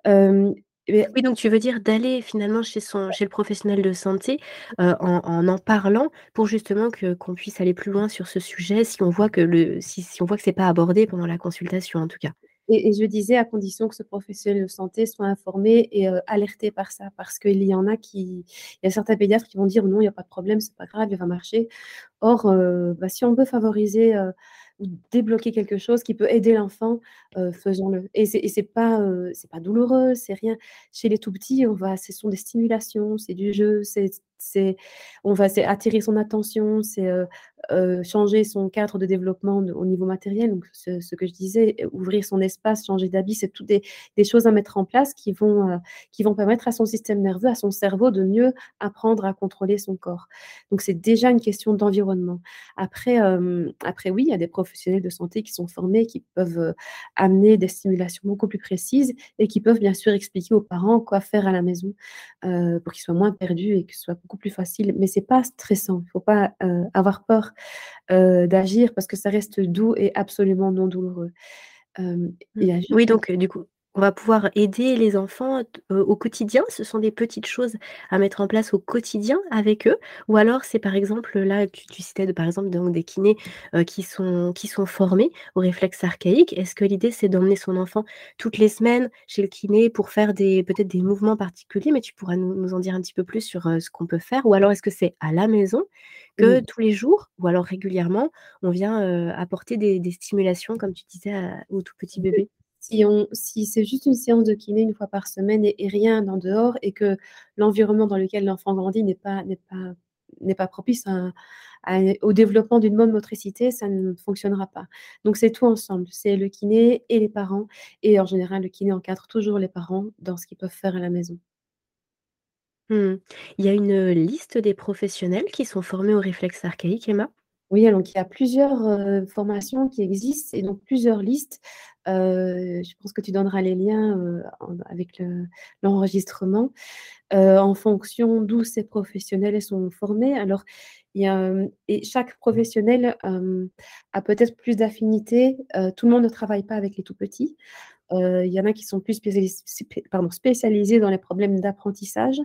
Oui, donc tu veux dire d'aller finalement chez le professionnel de santé, en en parlant pour justement qu'on puisse aller plus loin sur ce sujet si on voit que le si si on pas abordé pendant la consultation en tout cas. Et je disais à condition que ce professionnel de santé soit informé et alerté par ça, parce qu'il y en a qui il y a certains pédiatres qui vont dire: «Non, il y a pas de problème, c'est pas grave, il va marcher». Or, bah, si on veut favoriser, débloquer quelque chose qui peut aider l'enfant, faisons-le. Et c'est c'est pas, c'est pas douloureux, c'est rien. Chez les tout petits, on va ce sont des stimulations, c'est du jeu, c'est c'est on va attirer son attention, c'est, changer son cadre de développement au niveau matériel. Donc ce que je disais, ouvrir son espace, changer d'habit, c'est toutes des des choses à mettre en place qui vont, qui vont permettre à son système nerveux, à son cerveau de mieux apprendre à contrôler son corps. Donc c'est déjà une question d'environnement. Après, après oui, il y a des professionnels de santé qui sont formés, qui peuvent, amener des stimulations beaucoup plus précises et qui peuvent bien sûr expliquer aux parents quoi faire à la maison, pour qu'ils soient moins perdus et que ce soit beaucoup plus facile. Mais c'est pas stressant, il faut pas, avoir peur, d'agir parce que ça reste doux et absolument non douloureux. Mmh. Oui donc, du coup on va pouvoir aider les enfants au quotidien. Ce sont des petites choses à mettre en place au quotidien avec eux. Ou alors, c'est par exemple, là, tu, tu citais de, par exemple donc, des kinés qui, sont, qui sont formés aux réflexes archaïques. Est-ce que l'idée, c'est d'emmener son enfant toutes les semaines chez le kiné pour faire des peut-être des mouvements particuliers? Mais tu pourras nous, en dire un petit peu plus sur ce qu'on peut faire. Ou alors, est-ce que c'est à la maison que tous les jours, ou alors régulièrement, on vient apporter des, stimulations, comme tu disais, au tout petit bébé? Si, on, si c'est juste une séance de kiné une fois par semaine et, rien en dehors et que l'environnement dans lequel l'enfant grandit n'est pas, n'est pas, n'est pas propice au développement d'une bonne motricité, ça ne fonctionnera pas. Donc c'est tout ensemble, c'est le kiné et les parents. Et en général, le kiné encadre toujours les parents dans ce qu'ils peuvent faire à la maison. Mmh. Il y a une liste des professionnels qui sont formés au réflexe archaïque, Emma? Oui, donc il y a plusieurs formations qui existent et donc plusieurs listes. Je pense que tu donneras les liens avec l'enregistrement en fonction d'où ces professionnels sont formés. Alors, chaque professionnel a peut-être plus d'affinité. tout le monde ne travaille pas avec les tout petits. Euh, il y en a qui sont plus spécialisés dans les problèmes d'apprentissage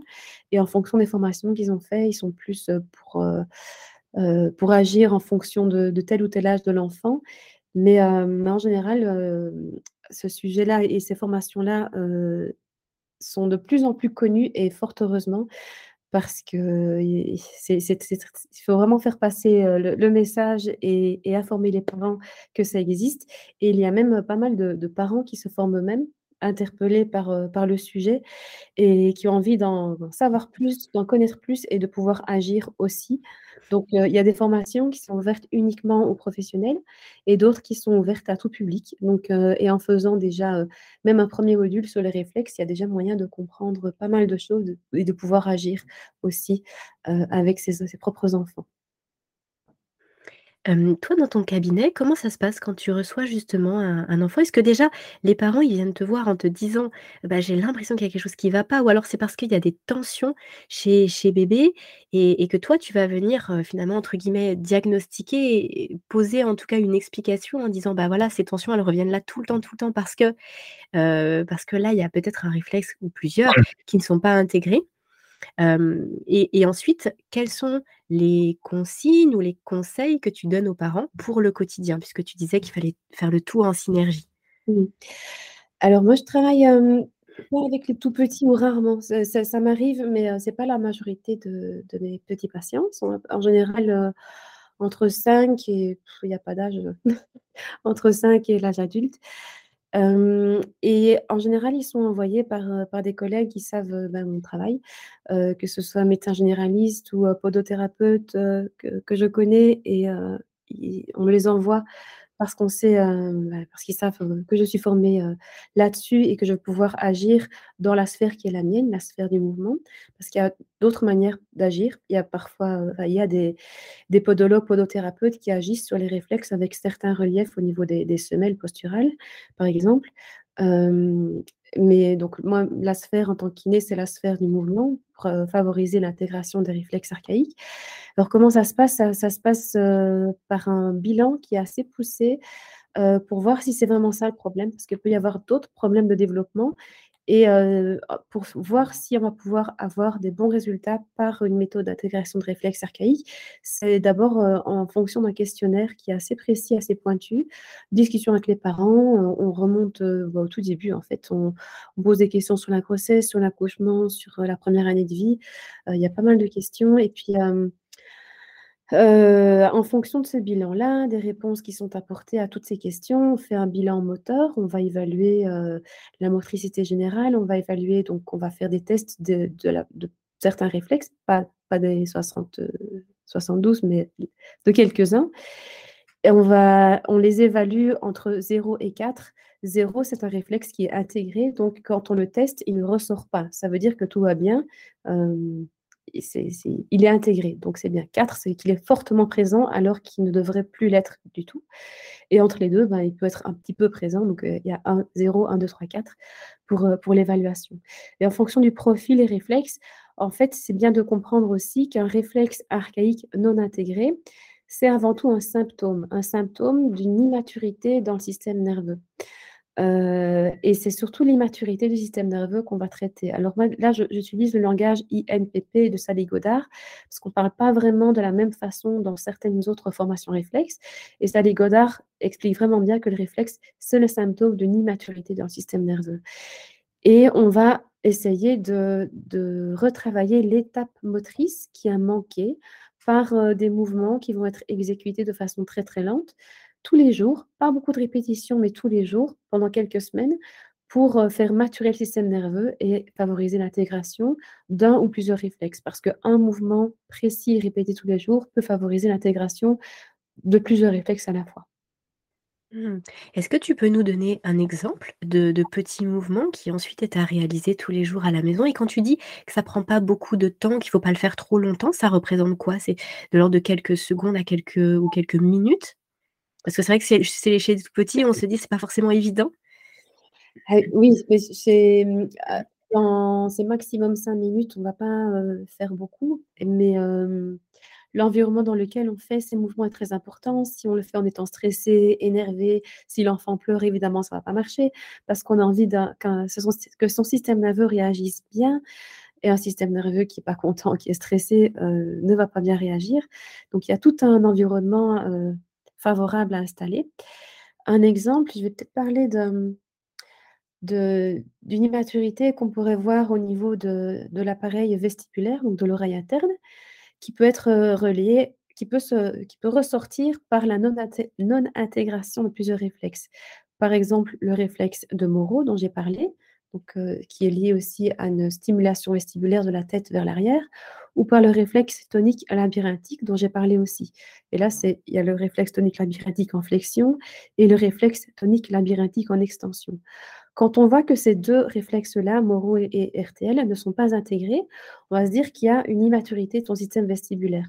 et en fonction des formations qu'ils ont fait, ils sont plus euh, pour, euh, pour agir en fonction de, tel ou tel âge de l'enfant. Mais, en général, ce sujet-là et ces formations-là sont de plus en plus connues et fort heureusement parce que il faut vraiment faire passer le, message et, informer les parents que ça existe. Et il y a même pas mal de, parents qui se forment eux-mêmes, interpellés par, par le sujet et qui ont envie d'en savoir plus, d'en connaître plus et de pouvoir agir aussi. Donc, il y a des formations qui sont ouvertes uniquement aux professionnels et d'autres qui sont ouvertes à tout public. Donc, et en faisant déjà même un premier module sur les réflexes, il y a déjà moyen de comprendre pas mal de choses et de pouvoir agir aussi avec ses propres enfants toi, dans ton cabinet, comment ça se passe quand tu reçois justement un enfant? Est-ce que déjà les parents, ils viennent te voir en te disant: «Bah, j'ai l'impression qu'il y a quelque chose qui va pas» ou alors c'est parce qu'il y a des tensions chez chez bébé et que toi tu vas venir, finalement entre guillemets «diagnostiquer» et poser en tout cas une explication en disant: «Bah, voilà, ces tensions, elles reviennent là tout le temps, tout le temps parce que, parce que là, il y a peut-être un réflexe ou plusieurs qui ne sont pas intégrés». Et ensuite, quelles sont les consignes ou les conseils que tu donnes aux parents pour le quotidien? Puisque tu disais qu'il fallait faire le tout en synergie. Mmh. Alors moi, je travaille, avec les tout petits ou rarement. Ça m'arrive, mais ce n'est pas la majorité de mes petits patients. en général, entre 5 et il n'y a pas d'âge, entre 5 et l'âge adulte et en général, ils sont envoyés par, par des collègues qui savent, mon travail, que ce soit médecin généraliste ou podothérapeute, que que je connais et on me les envoie parce qu'on sait, bah, parce qu'ils savent que je suis formée là-dessus et que je vais pouvoir agir dans la sphère qui est la mienne, la sphère du mouvement. Parce qu'il y a d'autres manières d'agir. Il y a parfois, il y a des, podologues, podothérapeutes qui agissent sur les réflexes avec certains reliefs au niveau des semelles posturales, par exemple. Mais donc, moi, la sphère en tant que kiné, c'est la sphère du mouvement pour favoriser l'intégration des réflexes archaïques. Alors, comment ça se passe? Ça, se passe par un bilan qui est assez poussé pour voir si c'est vraiment ça le problème, parce qu'il peut y avoir d'autres problèmes de développement et pour voir si on va pouvoir avoir des bons résultats par une méthode d'intégration de réflexes archaïques, c'est d'abord en fonction d'un questionnaire qui est assez précis, assez pointu. Discussion avec les parents, on remonte bah, au tout début en fait. On, on, pose des questions sur la grossesse, sur l'accouchement, sur la première année de vie. il y a pas mal de questions. Et puis en fonction de ce bilan-là, des réponses qui sont apportées à toutes ces questions, on fait un bilan moteur, on va évaluer, la motricité générale, on va évaluer donc on va faire des tests de certains réflexes, pas des 60, 72, mais de quelques-uns et on va on les évalue entre 0 et 4. 0, c'est un réflexe qui est intégré, donc quand on le teste, il ne ressort pas. Ça veut dire que tout va bien, il est intégré. Donc c'est bien 4, c'est qu'il est fortement présent alors qu'il ne devrait plus l'être du tout. Et entre les deux, ben, il peut être un petit peu présent. Donc euh, il y a 1, 0, 1, 2, 3, 4 pour, euh, pour l'évaluation. Et en fonction du profil et réflexe, en fait, c'est bien de comprendre aussi qu'un réflexe archaïque non intégré, c'est avant tout un symptôme, un symptôme d'une immaturité dans le système nerveux et c'est surtout l'immaturité du système nerveux qu'on va traiter. Alors moi, là, j'utilise le langage INPP de Sally Godard, parce qu'on ne parle pas vraiment de la même façon dans certaines autres formations réflexes. Et Sally Godard explique vraiment bien que le réflexe, c'est le symptôme d'une immaturité dans le système nerveux. Et on va essayer de, de retravailler l'étape motrice qui a manqué par des mouvements qui vont être exécutés de façon très très lente tous les jours, pas beaucoup de répétitions, mais tous les jours, pendant quelques semaines, pour euh, faire maturer le système nerveux et favoriser l'intégration d'un ou plusieurs réflexes. Parce qu'un mouvement précis répété tous les jours peut favoriser l'intégration de plusieurs réflexes à la fois. Mmh. Est-ce que tu peux nous donner un exemple de, petits mouvements qui ensuite est à réaliser tous les jours à la maison? Et quand tu dis que ça prend pas beaucoup de temps, qu'il faut pas le faire trop longtemps, ça représente quoi? C'est de l'ordre de quelques secondes à quelques ou quelques minutes? Parce que c'est vrai que c'est chez les tout petits, on se dit c'est pas forcément évident. Ah oui, c'est dans c'est maximum 5 minutes, on va pas, faire beaucoup, mais l'environnement dans lequel on fait ces mouvements est très important. Si on le fait en étant stressé, énervé, si l'enfant pleure, évidemment, ça va pas marcher parce qu'on a envie que son système nerveux réagisse bien et un système nerveux qui est pas content, qui est stressé, ne va pas bien réagir. Donc il y a tout un environnement, favorable à installer. Un exemple, je vais peut-être parler de d'une immaturité qu'on pourrait voir au niveau de, l'appareil vestibulaire, donc de l'oreille interne, qui peut être euh, relié, qui peut, ressortir par la non-intégration de plusieurs réflexes. Par exemple, le réflexe de Moreau dont j'ai parlé, euh, qui est lié aussi à une stimulation vestibulaire de la tête vers l'arrière, ou par le réflexe tonique labyrinthique dont j'ai parlé aussi. Et là, il y a le réflexe tonique labyrinthique en flexion et le réflexe tonique labyrinthique en extension. Quand on voit que ces deux réflexes-là, Moro et, RTL, ne sont pas intégrés, on va se dire qu'il y a une immaturité de ton système vestibulaire.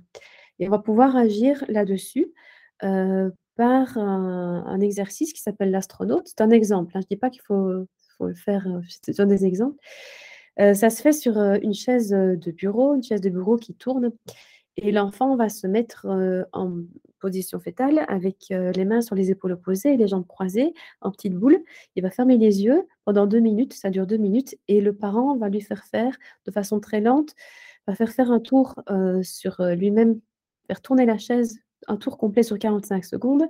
Et on va pouvoir agir là-dessus euh, par un, exercice qui s'appelle l'astronaute. C'est un exemple. Hein. Je ne dis pas qu'il faut, le faire, euh, c'est un des exemples. Euh, ça se fait sur une chaise de bureau, une chaise de bureau qui tourne. Et l'enfant va se mettre en position fétale avec les mains sur les épaules opposées les jambes croisées en petite boule. Il va fermer les yeux pendant deux minutes, ça dure deux minutes, et le parent va lui faire faire de façon très lente, va faire faire un tour sur lui-même, faire tourner la chaise, un tour complet sur 45 secondes.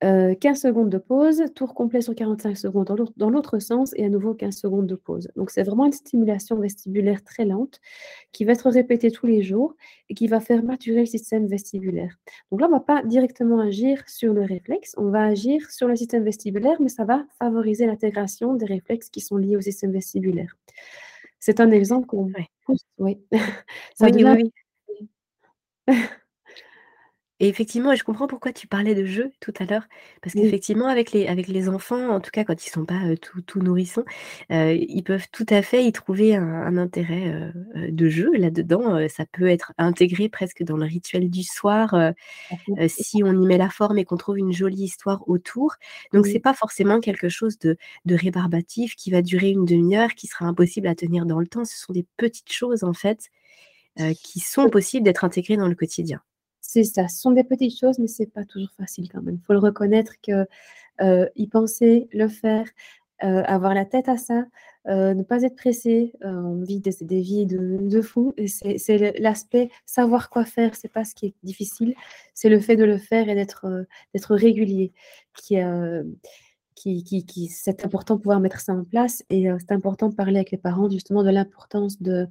15 euh, secondes de pause, tour complet sur 45 secondes dans l'autre sens et à nouveau 15 secondes de pause. Donc c'est vraiment une stimulation vestibulaire très lente qui va être répétée tous les jours et qui va faire maturer le système vestibulaire. Donc là, on ne va pas directement agir sur le réflexe, on va agir sur le système vestibulaire, mais ça va favoriser l'intégration des réflexes qui sont liés au système vestibulaire. C'est un exemple qu'on... Oui. ça oui, oui, oui. Et effectivement, et je comprends pourquoi tu parlais de jeu tout à l'heure, parce qu'effectivement avec les avec les enfants, en tout cas quand ils sont pas, tout tout nourrissons, ils peuvent tout à fait y trouver un intérêt, de jeu là-dedans, ça peut être intégré presque dans le rituel du soir, si on y met la forme et qu'on trouve une jolie histoire autour. Donc c'est pas forcément quelque chose de de rébarbatif qui va durer une demi heure, qui sera impossible à tenir dans le temps. Ce sont des petites choses en fait, qui sont possibles d'être intégrées dans le quotidien. C'est ça, ce sont des petites choses, mais c'est pas toujours facile quand même. Il faut le reconnaître que euh, y penser, le faire, euh, avoir la tête à ça, euh, ne pas être pressé. on vit des, vies de, de fou. C'est l'aspect savoir quoi faire, c'est pas ce qui est difficile, c'est le fait de le faire et d'être d'être régulier qui qui, qui, qui c'est important de pouvoir mettre ça en place et c'est important de parler avec les parents justement de l'importance de,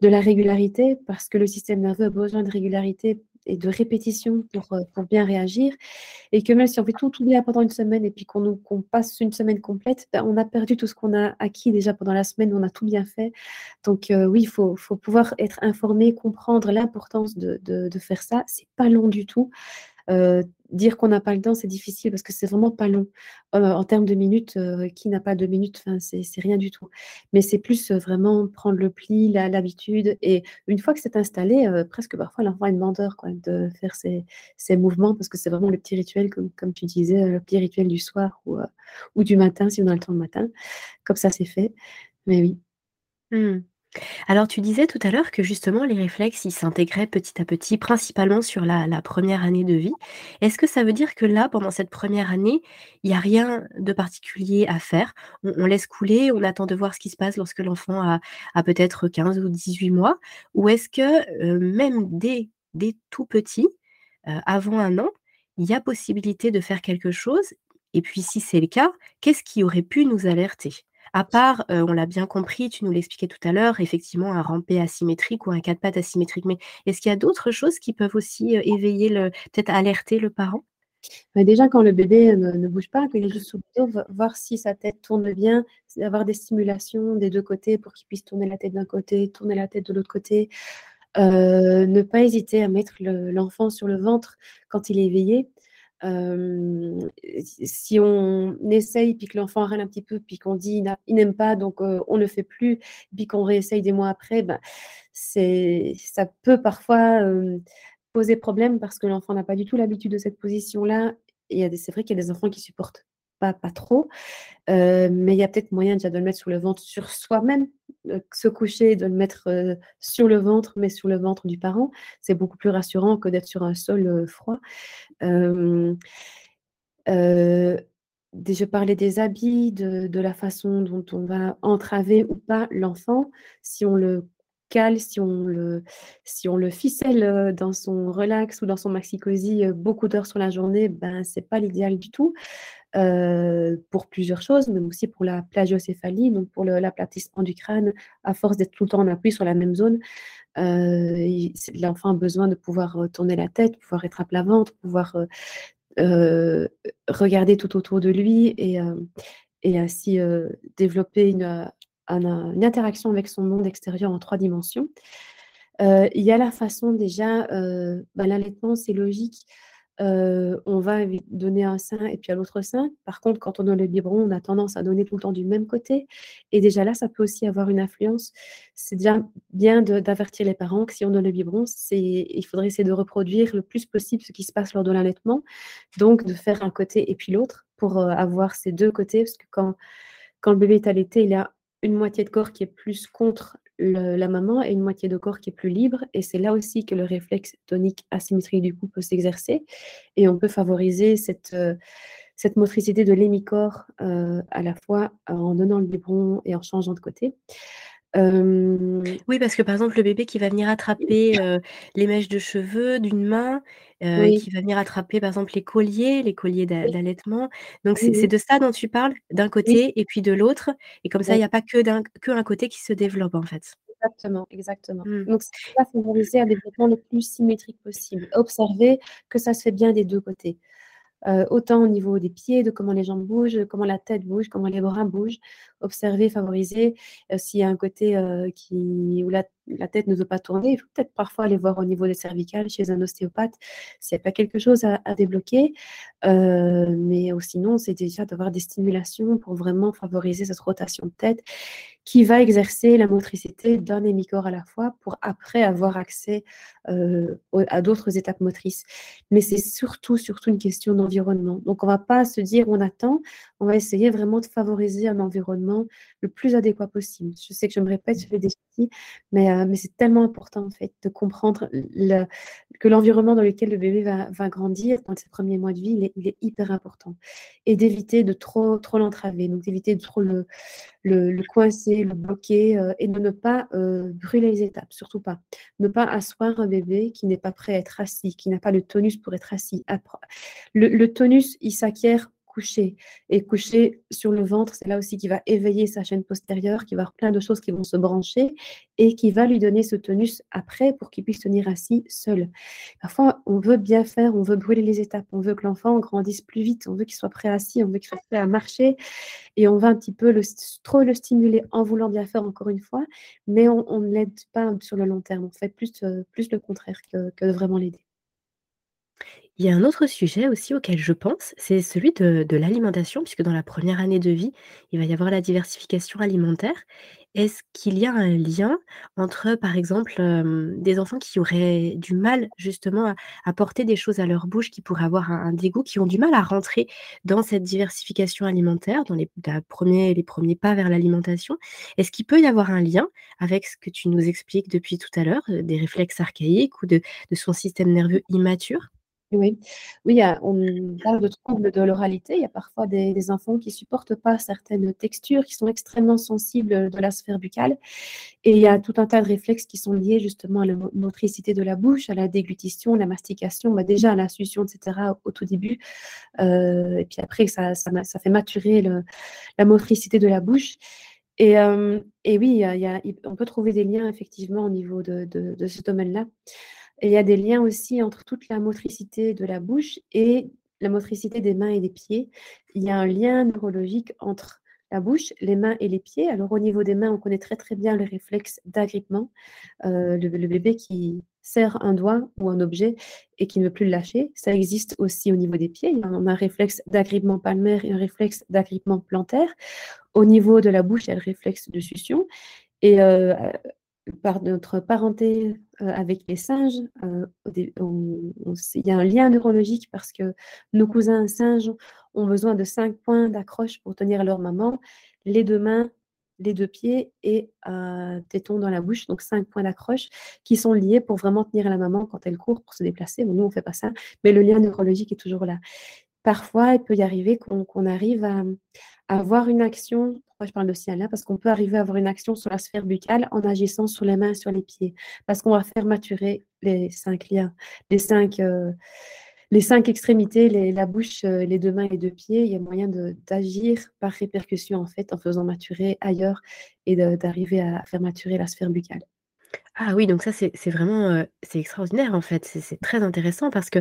de la régularité parce que le système nerveux a besoin de régularité et de répétition pour, euh, pour, bien réagir. Et que même si on fait tout, bien pendant une semaine et puis qu'on passe une semaine complète, ben, on a perdu tout ce qu'on a acquis déjà pendant la semaine, on a tout bien fait. Donc euh, oui, il faut, faut, pouvoir être informé, comprendre l'importance de, de, de, faire ça. C'est pas long du tout. Euh, dire qu'on n'a pas le temps, c'est difficile parce que c'est vraiment pas long. Euh, en termes de minutes, euh, qui n'a pas deux minutes c'est rien du tout. Mais c'est plus vraiment prendre le pli, l'habitude. Et une fois que c'est installé, presque parfois l'enfant est demandeur quoi, de faire ses, mouvements parce que c'est vraiment le petit rituel, comme, comme tu disais, le petit rituel du soir ou, ou du matin, si on a le temps le matin. Comme ça, c'est fait. Mais oui. Mmh. Alors tu disais tout à l'heure que justement les réflexes, ils s'intégraient petit à petit, principalement sur la première année de vie. Est-ce que ça veut dire que là, pendant cette première année, il y a rien de particulier à faire? On laisse couler, on attend de voir ce qui se passe lorsque l'enfant a peut-être 15 ou 18 mois? Ou est-ce que, même dès dès tout petit, avant un an, il y a possibilité de faire quelque chose? Et puis si c'est le cas, qu'est-ce qui aurait pu nous alerter? À part, on l'a bien compris, tu nous l'expliquais tout à l'heure, effectivement, un rampé asymétrique ou un quatre pattes asymétrique. Mais est-ce qu'il y a d'autres choses qui peuvent aussi éveiller le peut-être alerter le parent? Mais déjà, quand le bébé ne, bouge pas, qu'il est juste sous le dos, voir si sa tête tourne bien, avoir des stimulations des deux côtés pour qu'il puisse tourner la tête d'un côté, tourner la tête de l'autre côté. Euh, ne pas hésiter à mettre l'enfant sur le ventre quand il est éveillé. Si on essaye, puis que l'enfant râle un petit peu, puis qu'on dit il n'aime pas, donc on ne fait plus, puis qu'on réessaye des mois après, ben, ça peut parfois poser problème parce que l'enfant n'a pas du tout l'habitude de cette position-là. C'est vrai qu'il y a des enfants qui supportent pas, trop, euh, mais il y a peut-être moyen déjà de le mettre sur le ventre sur soi-même, se coucher, de le mettre euh, sur le ventre, mais sur le ventre du parent. C'est beaucoup plus rassurant que d'être sur un sol euh, froid. je parlais des habits, de, de, la façon dont on va entraver ou pas l'enfant. Si on le si on le, si on le ficelle dans son relax ou dans son maxi-cosy beaucoup d'heures sur la journée, ben, ce n'est pas l'idéal du tout. Pour plusieurs choses, mais aussi pour la plagiocéphalie, donc pour l'aplatissement du crâne, à force d'être tout le temps en appui sur la même zone. L'enfant a besoin de pouvoir tourner la tête, pouvoir être à plat ventre, pouvoir regarder tout autour de lui et, ainsi développer une, interaction avec son monde extérieur en trois dimensions. Euh, il y a la façon déjà, euh, bah, l'allaitement, c'est logique. On va donner un sein et puis à l'autre sein. Par contre, quand on a le biberon, on a tendance à donner tout le temps du même côté. Et déjà là, ça peut aussi avoir une influence. C'est déjà bien d'avertir les parents que si on a le biberon, il faudrait essayer de reproduire le plus possible ce qui se passe lors de l'allaitement. Donc, de faire un côté et puis l'autre pour avoir ces deux côtés. Parce que quand, quand le bébé est allaité, il a une moitié de corps qui est plus contre la maman et une moitié de corps qui est plus libre. Et c'est là aussi que le réflexe tonique asymétrique du cou peut s'exercer. Et on peut favoriser cette, euh, motricité de l'hémicorps euh, à la fois en donnant le biberon et en changeant de côté. Oui, parce que par exemple, le bébé qui va venir attraper les mèches de cheveux d'une main, qui va venir attraper par exemple les colliers, les colliers d'allaitement. Donc c'est de ça dont tu parles, d'un côté et puis de l'autre. Et comme ça, il n'y a pas que, un, côté qui se développe en fait. Exactement, exactement. Mmh. Donc c'est ça favoriser un développement le plus symétrique possible. Observer que ça se fait bien des deux côtés. Euh, autant au niveau des pieds, de comment les jambes bougent, comment la tête bouge, comment les bras bougent, observer, favoriser. Euh, s'il y a un côté euh, qui, où la, tête ne veut pas tourner, il faut peut-être parfois aller voir au niveau des cervicales chez un ostéopathe s'il n'y a pas quelque chose à, débloquer. mais sinon, c'est déjà d'avoir des stimulations pour vraiment favoriser cette rotation de tête qui va exercer la motricité d'un hémicorps à la fois pour après avoir accès euh, à d'autres étapes motrices. Mais c'est surtout, surtout une question d'environnement. Donc, on ne va pas se dire on attend, on va essayer vraiment de favoriser un environnement le plus adéquat possible. Je sais que je me répète, je fais des mais, euh, mais c'est tellement important en fait de comprendre que l'environnement dans lequel le bébé va, grandir dans ses premiers mois de vie, il est, hyper important. Et d'éviter de trop, trop l'entraver, donc d'éviter de trop le, coincer, le bloquer euh, et de ne pas euh, brûler les étapes, surtout pas. Ne pas asseoir un bébé qui n'est pas prêt à être assis, qui n'a pas le tonus pour être assis. Le tonus, il s'acquiert coucher. Et coucher sur le ventre, c'est là aussi qui va éveiller sa chaîne postérieure, qui va avoir plein de choses qui vont se brancher et qui va lui donner ce tonus après pour qu'il puisse tenir assis seul. Parfois, on veut bien faire, on veut brûler les étapes, on veut que l'enfant grandisse plus vite, on veut qu'il soit prêt assis, on veut qu'il soit prêt à marcher et on va un petit peu trop le stimuler en voulant bien faire encore une fois, mais on, ne l'aide pas sur le long terme. On fait plus, euh, le contraire que, que de vraiment l'aider. Il y a un autre sujet aussi auquel je pense, c'est celui de l'alimentation, puisque dans la première année de vie, il va y avoir la diversification alimentaire. Est-ce qu'il y a un lien entre, par exemple, des enfants qui auraient du mal justement à porter des choses à leur bouche, qui pourraient avoir un dégoût, qui ont du mal à rentrer dans cette diversification alimentaire, dans les premiers pas vers l'alimentation? Est-ce qu'il peut y avoir un lien avec ce que tu nous expliques depuis tout à l'heure, des réflexes archaïques ou de son système nerveux immature? Oui, oui on parle de troubles de l'oralité. Il y a parfois des, enfants qui ne supportent pas certaines textures, qui sont extrêmement sensibles de la sphère buccale. Et il y a tout un tas de réflexes qui sont liés justement à la motricité de la bouche, à la déglutition, la mastication, bah déjà à l'insution, etc. au tout début. Euh, et puis après, ça, ça, fait maturer la motricité de la bouche. Et, euh, oui, on peut trouver des liens effectivement au niveau de ce domaine-là. Et il y a des liens aussi entre toute la motricité de la bouche et la motricité des mains et des pieds, il y a un lien neurologique entre la bouche, les mains et les pieds. Alors au niveau des mains, on connaît très très bien le réflexe d'agrippement. Euh, le, bébé qui serre un doigt ou un objet et qui ne veut plus le lâcher, ça existe aussi au niveau des pieds. On a un réflexe d'agrippement palmaire et un réflexe d'agrippement plantaire. Au niveau de la bouche, il y a le réflexe de succion. Et euh, par notre parenté euh, avec les singes, il y a un lien neurologique parce que nos cousins singes ont besoin de cinq points d'accroche pour tenir leur maman, les deux mains, les deux pieds et un téton dans la bouche, donc cinq points d'accroche qui sont liés pour vraiment tenir la maman quand elle court pour se déplacer. nous, on ne fait pas ça, mais le lien neurologique est toujours là. Parfois, il peut y arriver qu'on arrive à, avoir une action, pourquoi je parle de ciel là Parce qu'on peut arriver à avoir une action sur la sphère buccale en agissant sur les mains et sur les pieds, parce qu'on va faire maturer les cinq liens, les cinq... Euh, extrémités, la bouche, euh, les deux mains et les deux pieds, il y a moyen d'agir par répercussion en fait en faisant maturer ailleurs et d'arriver à faire maturer la sphère buccale. Ah oui, donc ça, c'est vraiment, c'est extraordinaire, en fait. C'est très intéressant parce que,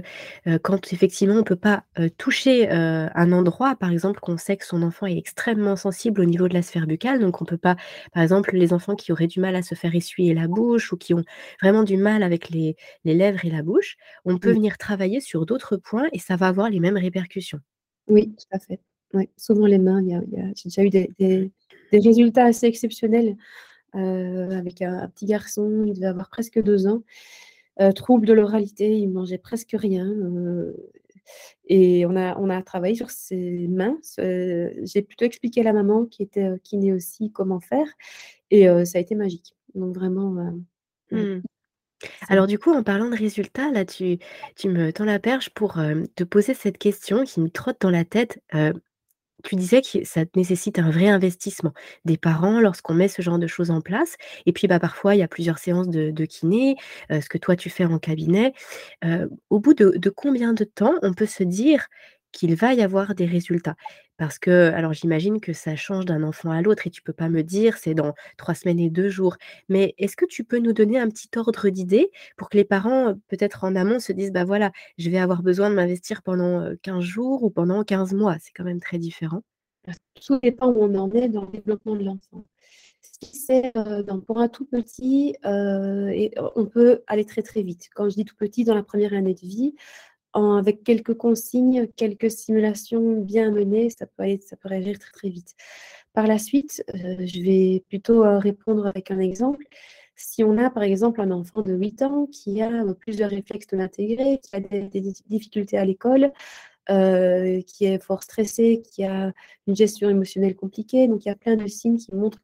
quand effectivement on ne peut pas, toucher, un endroit, par exemple, qu'on sait que son enfant est extrêmement sensible au niveau de la sphère buccale, donc on ne peut pas par exemple, les enfants qui auraient du mal à se faire essuyer la bouche ou qui ont vraiment du mal avec les lèvres et la bouche, on peut venir travailler sur d'autres points et ça va avoir les mêmes répercussions. Oui, tout à fait. Oui, souvent les mains, j'ai déjà eu des résultats assez exceptionnels avec un, petit garçon, il devait avoir presque deux ans. Euh, trouble de l'oralité, il mangeait presque rien. Euh, et on a, on a travaillé sur ses mains. J'ai plutôt expliqué à la maman qui était kiné aussi comment faire. Et ça a été magique. Donc vraiment. Mmh. Alors du coup, en parlant de résultats, là, tu, tu me tends la perche pour te poser cette question qui me trotte dans la tête tu disais que ça nécessite un vrai investissement des parents lorsqu'on met ce genre de choses en place. Et puis, bah, parfois, il y a plusieurs séances de, de kiné, ce que toi tu fais en cabinet. au bout de combien de temps on peut se dire qu'il va y avoir des résultats? Parce que, alors j'imagine que ça change d'un enfant à l'autre et tu peux pas me dire c'est dans trois semaines et deux jours. Mais est-ce que tu peux nous donner un petit ordre d'idée pour que les parents, peut-être en amont, se disent bah voilà, je vais avoir besoin de m'investir pendant 15 jours ou pendant 15 mois? C'est quand même très différent. Tout dépend où on en est dans le développement de l'enfant. c'est pour un tout petit, et on peut aller très très vite. Quand je dis tout petit, dans la première année de vie, avec quelques consignes, quelques simulations bien menées, ça peut, ça réagir très très vite. Par la suite, euh, je vais plutôt euh, répondre avec un exemple. Si on a par exemple un enfant de 8 ans qui a euh, plusieurs réflexes de l'intégrer, qui a des, difficultés à l'école, qui est fort stressé, qui a une gestion émotionnelle compliquée, donc il y a plein de signes qui montrent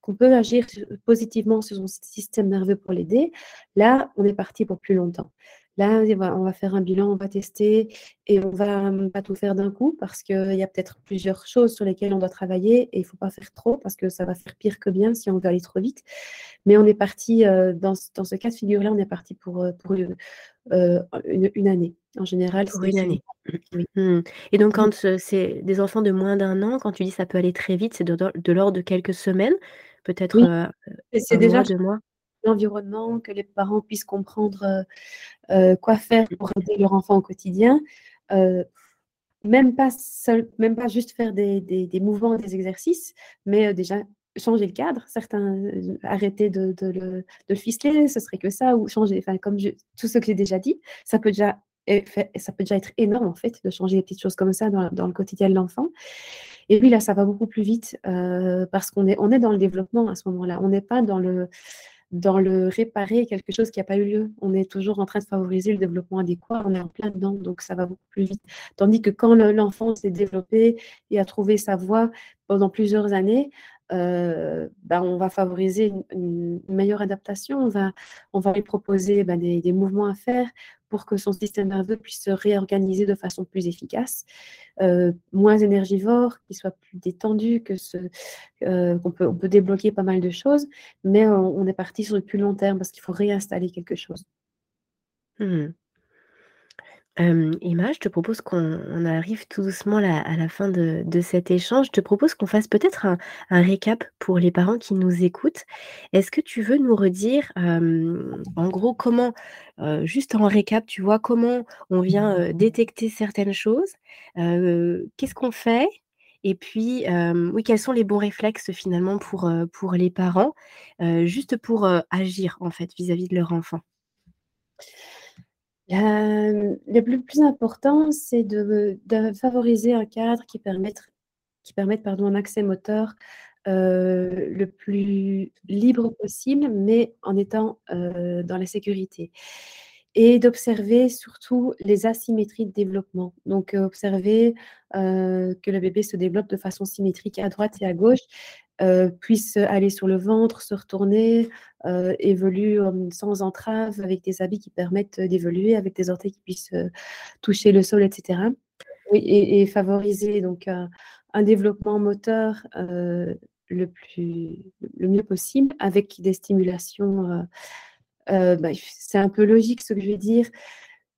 qu'on peut agir positivement sur son système nerveux pour l'aider. Là, on est parti pour plus longtemps. Là, on va faire un bilan, on va tester et on va pas tout faire d'un coup parce qu'il y a peut-être plusieurs choses sur lesquelles on doit travailler et il ne faut pas faire trop parce que ça va faire pire que bien si on veut aller trop vite. Mais on est parti, euh, dans, ce cas de figure-là, on est parti pour, euh, pour euh, une, année. En général, c'est une année. Mmh. Et donc, quand c'est des enfants de moins d'un an, quand tu dis ça peut aller très vite, c'est de, l'ordre de quelques semaines, peut-être c'est déjà deux mois? L'environnement, que les parents puissent comprendre euh, euh, quoi faire pour aider leur enfant au quotidien. Euh, même, pas même pas juste faire des, des, mouvements, des exercices, mais déjà changer le cadre, certains arrêter de, de, le, de, le, ficeler, ce serait que ça, ou changer, enfin, comme tout ce que j'ai déjà dit, ça peut déjà, ça peut déjà être énorme en fait de changer des petites choses comme ça dans, le quotidien de l'enfant. Et puis là, ça va beaucoup plus vite parce qu'on est, on est dans le développement à ce moment-là. On n'est pas dans le, dans le réparer quelque chose qui n'a pas eu lieu. On est toujours en train de favoriser le développement adéquat, on est en plein dedans, donc ça va beaucoup plus vite. Tandis que quand l'enfant s'est développé et a trouvé sa voie pendant plusieurs années, euh, ben, on va favoriser une, meilleure adaptation, on va, on va lui proposer ben, des, mouvements à faire pour que son système nerveux puisse se réorganiser de façon plus efficace, euh, moins énergivore, qu'il soit plus détendu, que ce, euh, qu'on peut, on peut débloquer pas mal de choses, mais on, est parti sur le plus long terme parce qu'il faut réinstaller quelque chose. Emma, je te propose qu'on arrive tout doucement à la fin de cet échange. Je te propose qu'on fasse peut-être un récap pour les parents qui nous écoutent. Est-ce que tu veux nous redire, en gros, comment, juste en récap, tu vois, comment on vient, détecter certaines choses? qu'est-ce qu'on fait? Et puis, oui, quels sont les bons réflexes finalement pour, pour les parents, juste pour, agir en fait vis-à-vis de leur enfant? Le plus important, c'est de favoriser un cadre qui permette un accès moteur, le plus libre possible, mais en étant, dans la sécurité et d'observer surtout les asymétries de développement. Donc, observer, que le bébé se développe de façon symétrique à droite et à gauche, puisse aller sur le ventre, se retourner, évolue, sans entrave avec des habits qui permettent, d'évoluer, avec des orteils qui puissent, toucher le sol et cetera. Oui et et favoriser donc un un développement moteur, le plus le mieux possible avec des stimulations, bah, c'est un peu logique ce que je vais dire,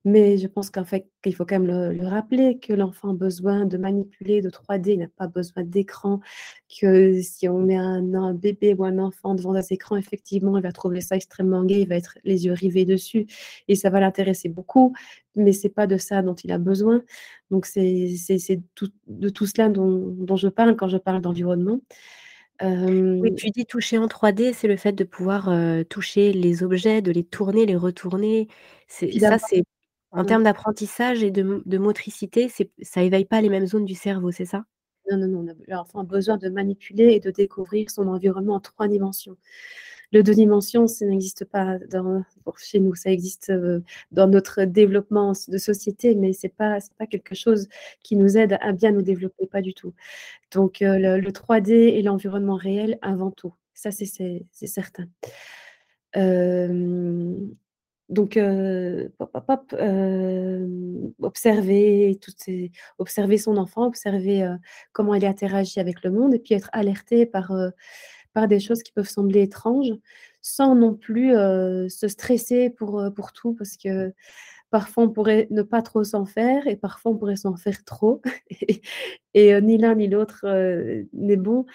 mais je pense qu'en fait, qu'il faut quand même le le rappeler que l'enfant a besoin de manipuler, de 3D, il n'a pas besoin d'écran, que si on met un un bébé ou un enfant devant des écrans, effectivement, il va trouver ça extrêmement gai, il va être les yeux rivés dessus et ça va l'intéresser beaucoup, mais c'est pas de ça dont il a besoin. Donc c'est de tout cela dont dont je parle quand je parle d'environnement. Oui, tu dis toucher en 3D, c'est le fait de pouvoir, toucher les objets, de les tourner, les retourner. Ça, c'est en Mmh. termes d'apprentissage et de motricité, ça éveille pas les mêmes zones du cerveau, c'est ça? Non, non, non, l'enfant a besoin de manipuler et de découvrir son environnement en 3 dimensions. Le 2 dimensions, ça n'existe pas dans pour chez nous, ça existe, dans notre développement de société, mais c'est pas c'est pas quelque chose qui nous aide à bien nous développer, pas du tout. Donc le le 3D et l'environnement réel avant tout, ça c'est certain. Donc hop, hem, observer observer son enfant, observer, heu, comment il interagit avec le monde et puis être alerté par, par des choses qui peuvent sembler étranges, sans non plus, se stresser pour, pour tout parce que parfois on pourrait ne pas trop s'en faire et parfois on pourrait s'en faire trop et ni l'un ni l'autre, n'est bon.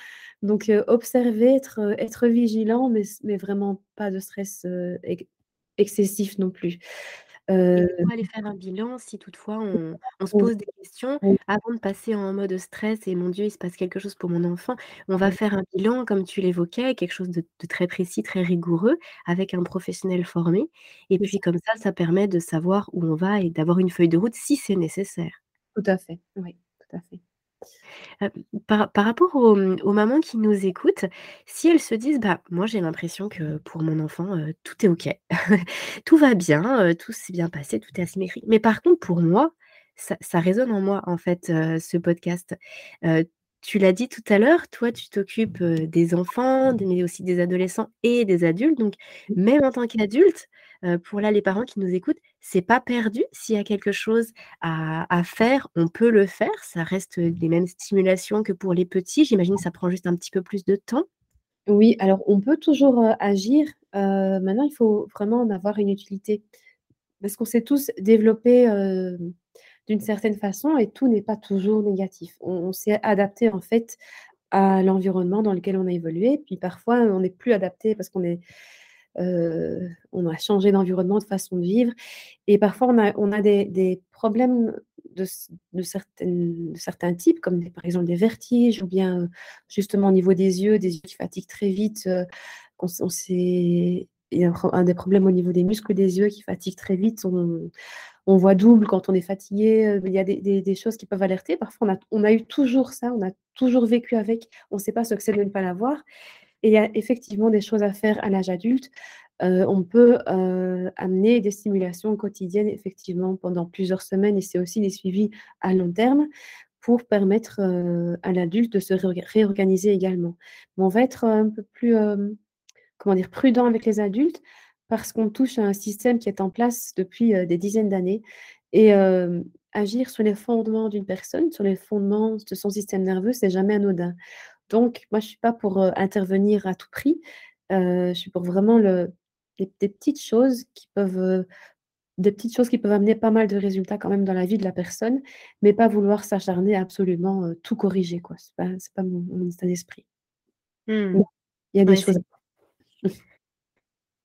Donc observer, être, être vigilant, mais mais vraiment pas de stress, excessif non plus. Et Heu pourquoi aller faire un bilan si toutefois on on se pose des questions avant de passer en mode stress et «Mon Dieu, il se passe quelque chose pour mon enfant». On va faire un bilan comme tu l'évoquais, quelque chose de de très précis, très rigoureux avec un professionnel formé et puis comme ça, ça permet de savoir où on va et d'avoir une feuille de route si c'est nécessaire. Tout à fait, oui, tout à fait. Par rapport aux, mmh, aux mamans qui nous écoutent, si elles se disent: «Bah, moi j'ai l'impression que pour mon enfant, tout est OK. Tout va bien, tout s'est bien passé, tout est asymétrique. Mais par contre pour moi, ça ça résonne en moi en fait, ce podcast». Tu l'as dit tout à l'heure, toi tu t'occupes, des enfants, mais aussi des adolescents et des adultes, donc même en tant qu'adulte, pour là les parents qui nous écoutent, c'est pas perdu. S'il y a quelque chose à à faire, on peut le faire. Ça reste, les mêmes stimulations que pour les petits. J'imagine ça prend juste un petit peu plus de temps? Oui, alors on peut toujours, agir, maintenant il faut vraiment en avoir une utilité. Parce qu'on s'est tous développés, hem, d'une certaine façon et tout n'est pas toujours négatif. On s'est adapté en fait à l'environnement dans lequel on a évolué, puis parfois on n'est plus adapté parce qu'on est, heu, on a changé d'environnement, de façon de vivre. Et parfois on a des problèmes de de certains types comme par exemple des vertiges ou bien, heu, justement au niveau des yeux, des yeux qui fatiguent très vite, heu, on il y a un des problèmes au niveau des muscles des yeux qui fatiguent très vite, on voit double quand on est fatigué, heu, il y a des choses qui peuvent alerter. Parfois on a eu toujours ça, on a toujours vécu avec, on sait pas ce que c'est de ne pas l'avoir et il y a effectivement des choses à faire à l'âge adulte. Heu, on peut, heu, amener des stimulations quotidiennes effectivement pendant plusieurs semaines et c'est aussi des suivis à long terme pour permettre, à l'adulte de se réorga réorganiser également. Mais on va être un peu plus, comment dire? Prudent avec les adultes parce qu'on touche à un système qui est en place depuis, heu, des dizaines d'années et agir sur les fondements d'une personne, sur les fondements de son système nerveux, c'est jamais anodin. Donc moi je suis pas pour, intervenir à tout prix, heu, je suis pour vraiment le des des petites choses qui peuvent, des petites choses qui peuvent amener pas mal de résultats quand même dans la vie de la personne, mais pas vouloir s'acharner à absolument tout corriger. Ce n'est pas, pas mon, état d'esprit. Mmh. Il y a des choses.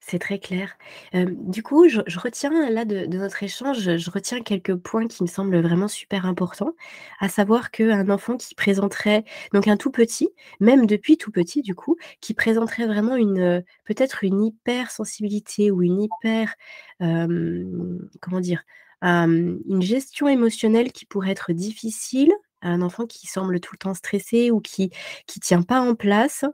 C'est très clair. du coup, je retiens là de notre échange, je retiens quelques points qui me semblent vraiment super importants, à savoir qu'un enfant qui présenterait donc un tout petit, même depuis tout petit du coup, qui présenterait vraiment une, peut-être une hypersensibilité ou une hyper, comment dire? une gestion émotionnelle qui pourrait être difficile, un enfant qui semble tout le temps stressé ou qui qui tient pas en place.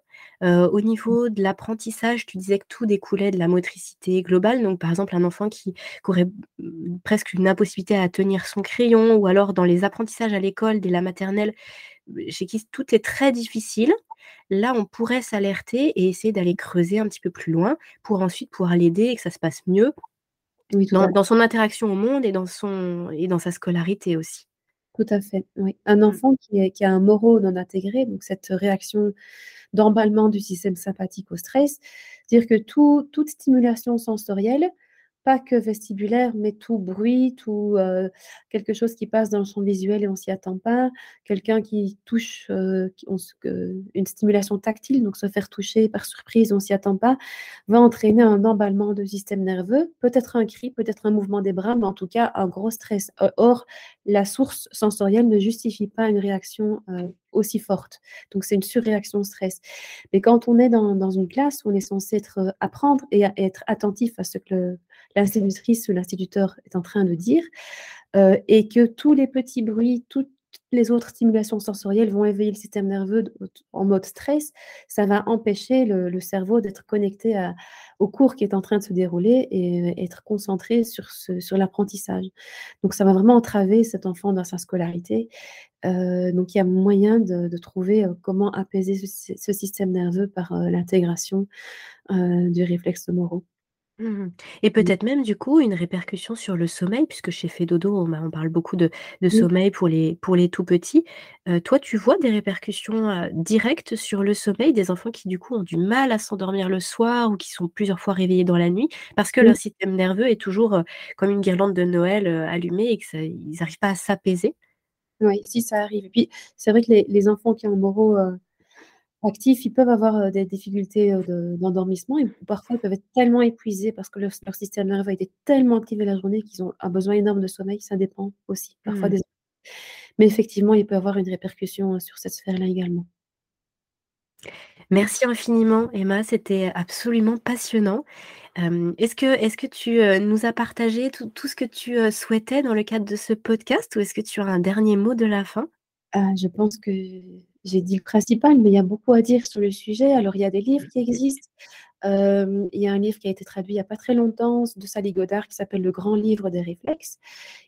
au niveau de l'apprentissage, tu disais que tout découlait de la motricité globale. Donc, par exemple, un enfant qui, aurait mmh, presque une impossibilité à tenir son crayon, ou alors dans les apprentissages à l'école, dès la maternelle, chez qui tout est très difficile. Là, on pourrait s'alerter et essayer d'aller creuser un petit peu plus loin pour ensuite pouvoir l'aider et que ça se passe mieux dans, son interaction au monde et dans, son, et dans sa scolarité aussi. Tout à fait, oui. Un mmh. enfant qui, qui a un moro non intégré, donc cette réaction d'emballement du système sympathique au stress, dire que toute stimulation sensorielle pas que vestibulaire, mais tout bruit, tout euh, quelque chose qui passe dans le champ visuel et on s'y attend pas, quelqu'un qui touche, euh, une stimulation tactile, donc se faire toucher par surprise, on s'y attend pas, va entraîner un emballement du système nerveux, peut-être un cri, peut-être un mouvement des bras, mais en tout cas un gros stress. Or, la source sensorielle ne justifie pas une réaction euh, aussi forte. Donc, c'est une surréaction stress. Mais quand on est dans, une classe on est censé être, apprendre et, être attentif à ce que le, l'institutrice ou l'instituteur est en train de dire, euh, et que tous les petits bruits, toutes les autres stimulations sensorielles vont éveiller le système nerveux en mode stress, ça va empêcher le, cerveau d'être connecté au cours qui est en train de se dérouler et être concentré sur, l'apprentissage. Donc ça va vraiment entraver cet enfant dans sa scolarité. Euh, donc il y a moyen de, trouver euh, comment apaiser ce, système nerveux par l'intégration du réflexe moraux. Mmh et peut-être même du coup une répercussion sur le sommeil puisque chez Fedodo on on parle beaucoup de sommeil pour les pour les tout petits. toi tu vois des répercussions, directes sur le sommeil des enfants qui du coup ont du mal à s'endormir le soir ou qui sont plusieurs fois réveillés dans la nuit parce que leur système nerveux est toujours, comme une guirlande de Noël, allumée et que ils n'arrivent pas à s'apaiser? Oui, si ça arrive. Et puis c'est vrai que les enfants qui ont moraux, actifs, ils peuvent avoir des difficultés d'endormissement et parfois ils peuvent être tellement épuisés parce que leur, système nerveux a été tellement activé la journée qu'ils ont un besoin énorme de sommeil. Ça dépend aussi parfois mmh. des. Mais effectivement, il peut avoir une répercussion sur cette sphère-là également. Merci infiniment, Emma. C'était absolument passionnant. est-ce que, est que tu nous as partagé tout, tout, ce que tu souhaitais dans le cadre de ce podcast ou est-ce que tu as un dernier mot de la fin? Ah, Je pense que j'ai dit le principal, mais il y a beaucoup à dire sur le sujet. Alors, il y a des livres qui existent. il y a un livre qui a été traduit il n'y a pas très longtemps de Sally Godard qui s'appelle Le Grand Livre des réflexes.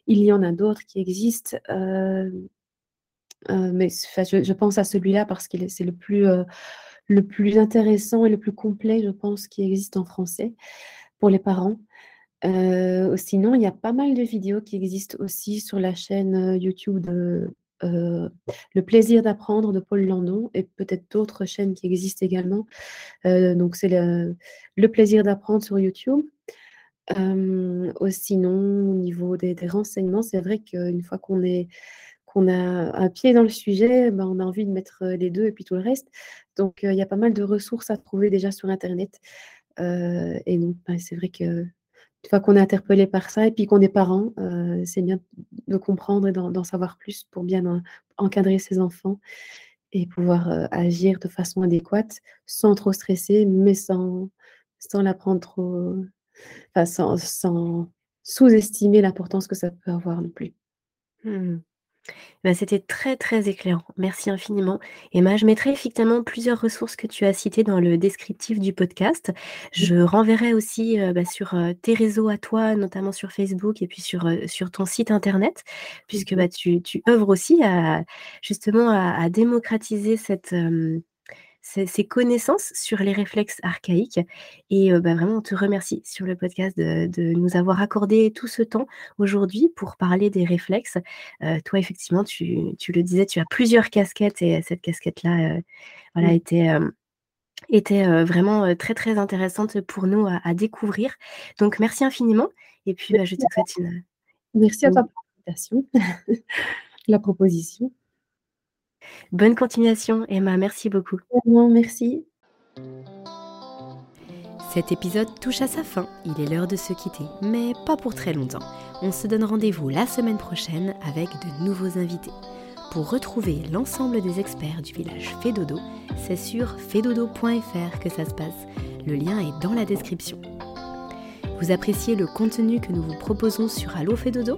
Il y en a d'autres qui existent. mais je, pense à celui-là parce que c'est le plus, le plus intéressant et le plus complet, je pense, qui existe en français pour les parents. sinon, il y a pas mal de vidéos qui existent aussi sur la chaîne YouTube de euh, le plaisir d'apprendre de Paul Landon et peut-être d'autres chaînes qui existent également. Euh, donc, c'est le, plaisir d'apprendre sur YouTube. Euh, sinon, au niveau des, renseignements, c'est vrai qu'une fois qu'on est qu'on a un pied dans le sujet, ben, on a envie de mettre les deux et puis tout le reste. Donc, il y a pas mal de ressources à trouver déjà sur Internet. et donc, ben, c'est vrai que une fois qu'on est interpellé par ça et puis qu'on est parent, euh, c'est bien de comprendre et d'en savoir plus pour bien encadrer ses enfants et pouvoir euh, agir de façon adéquate sans trop stresser, mais sans, sans la enfin, sans, sous-estimer l'importance que ça peut avoir non plus. Mmh. Bah, c'était très, très éclairant. Merci infiniment. Emma, je mettrai effectivement plusieurs ressources que tu as citées dans le descriptif du podcast. Je renverrai aussi bah, sur tes réseaux à toi, notamment sur Facebook et puis sur, sur ton site internet, puisque bah, tu, tu œuvres aussi à justement à, démocratiser cette, ces, connaissances sur les réflexes archaïques. Et bah, vraiment, on te remercie sur le podcast de, nous avoir accordé tout ce temps aujourd'hui pour parler des réflexes. toi, effectivement, tu, le disais, tu as plusieurs casquettes et cette casquette-là voilà, était était vraiment très très intéressante pour nous à, découvrir. Donc merci infiniment et puis bah, je te souhaite une... Merci à toi pour l'invitation, la proposition. Bonne continuation Emma, merci beaucoup. merci. Cet épisode touche à sa fin, il est l'heure de se quitter, mais pas pour très longtemps. On se donne rendez-vous la semaine prochaine avec de nouveaux invités. Pour retrouver l'ensemble des experts du village Fédodo, c'est sur fedodo.fr que ça se passe. Le lien est dans la description. Vous appréciez le contenu que nous vous proposons sur Allo Fédodo?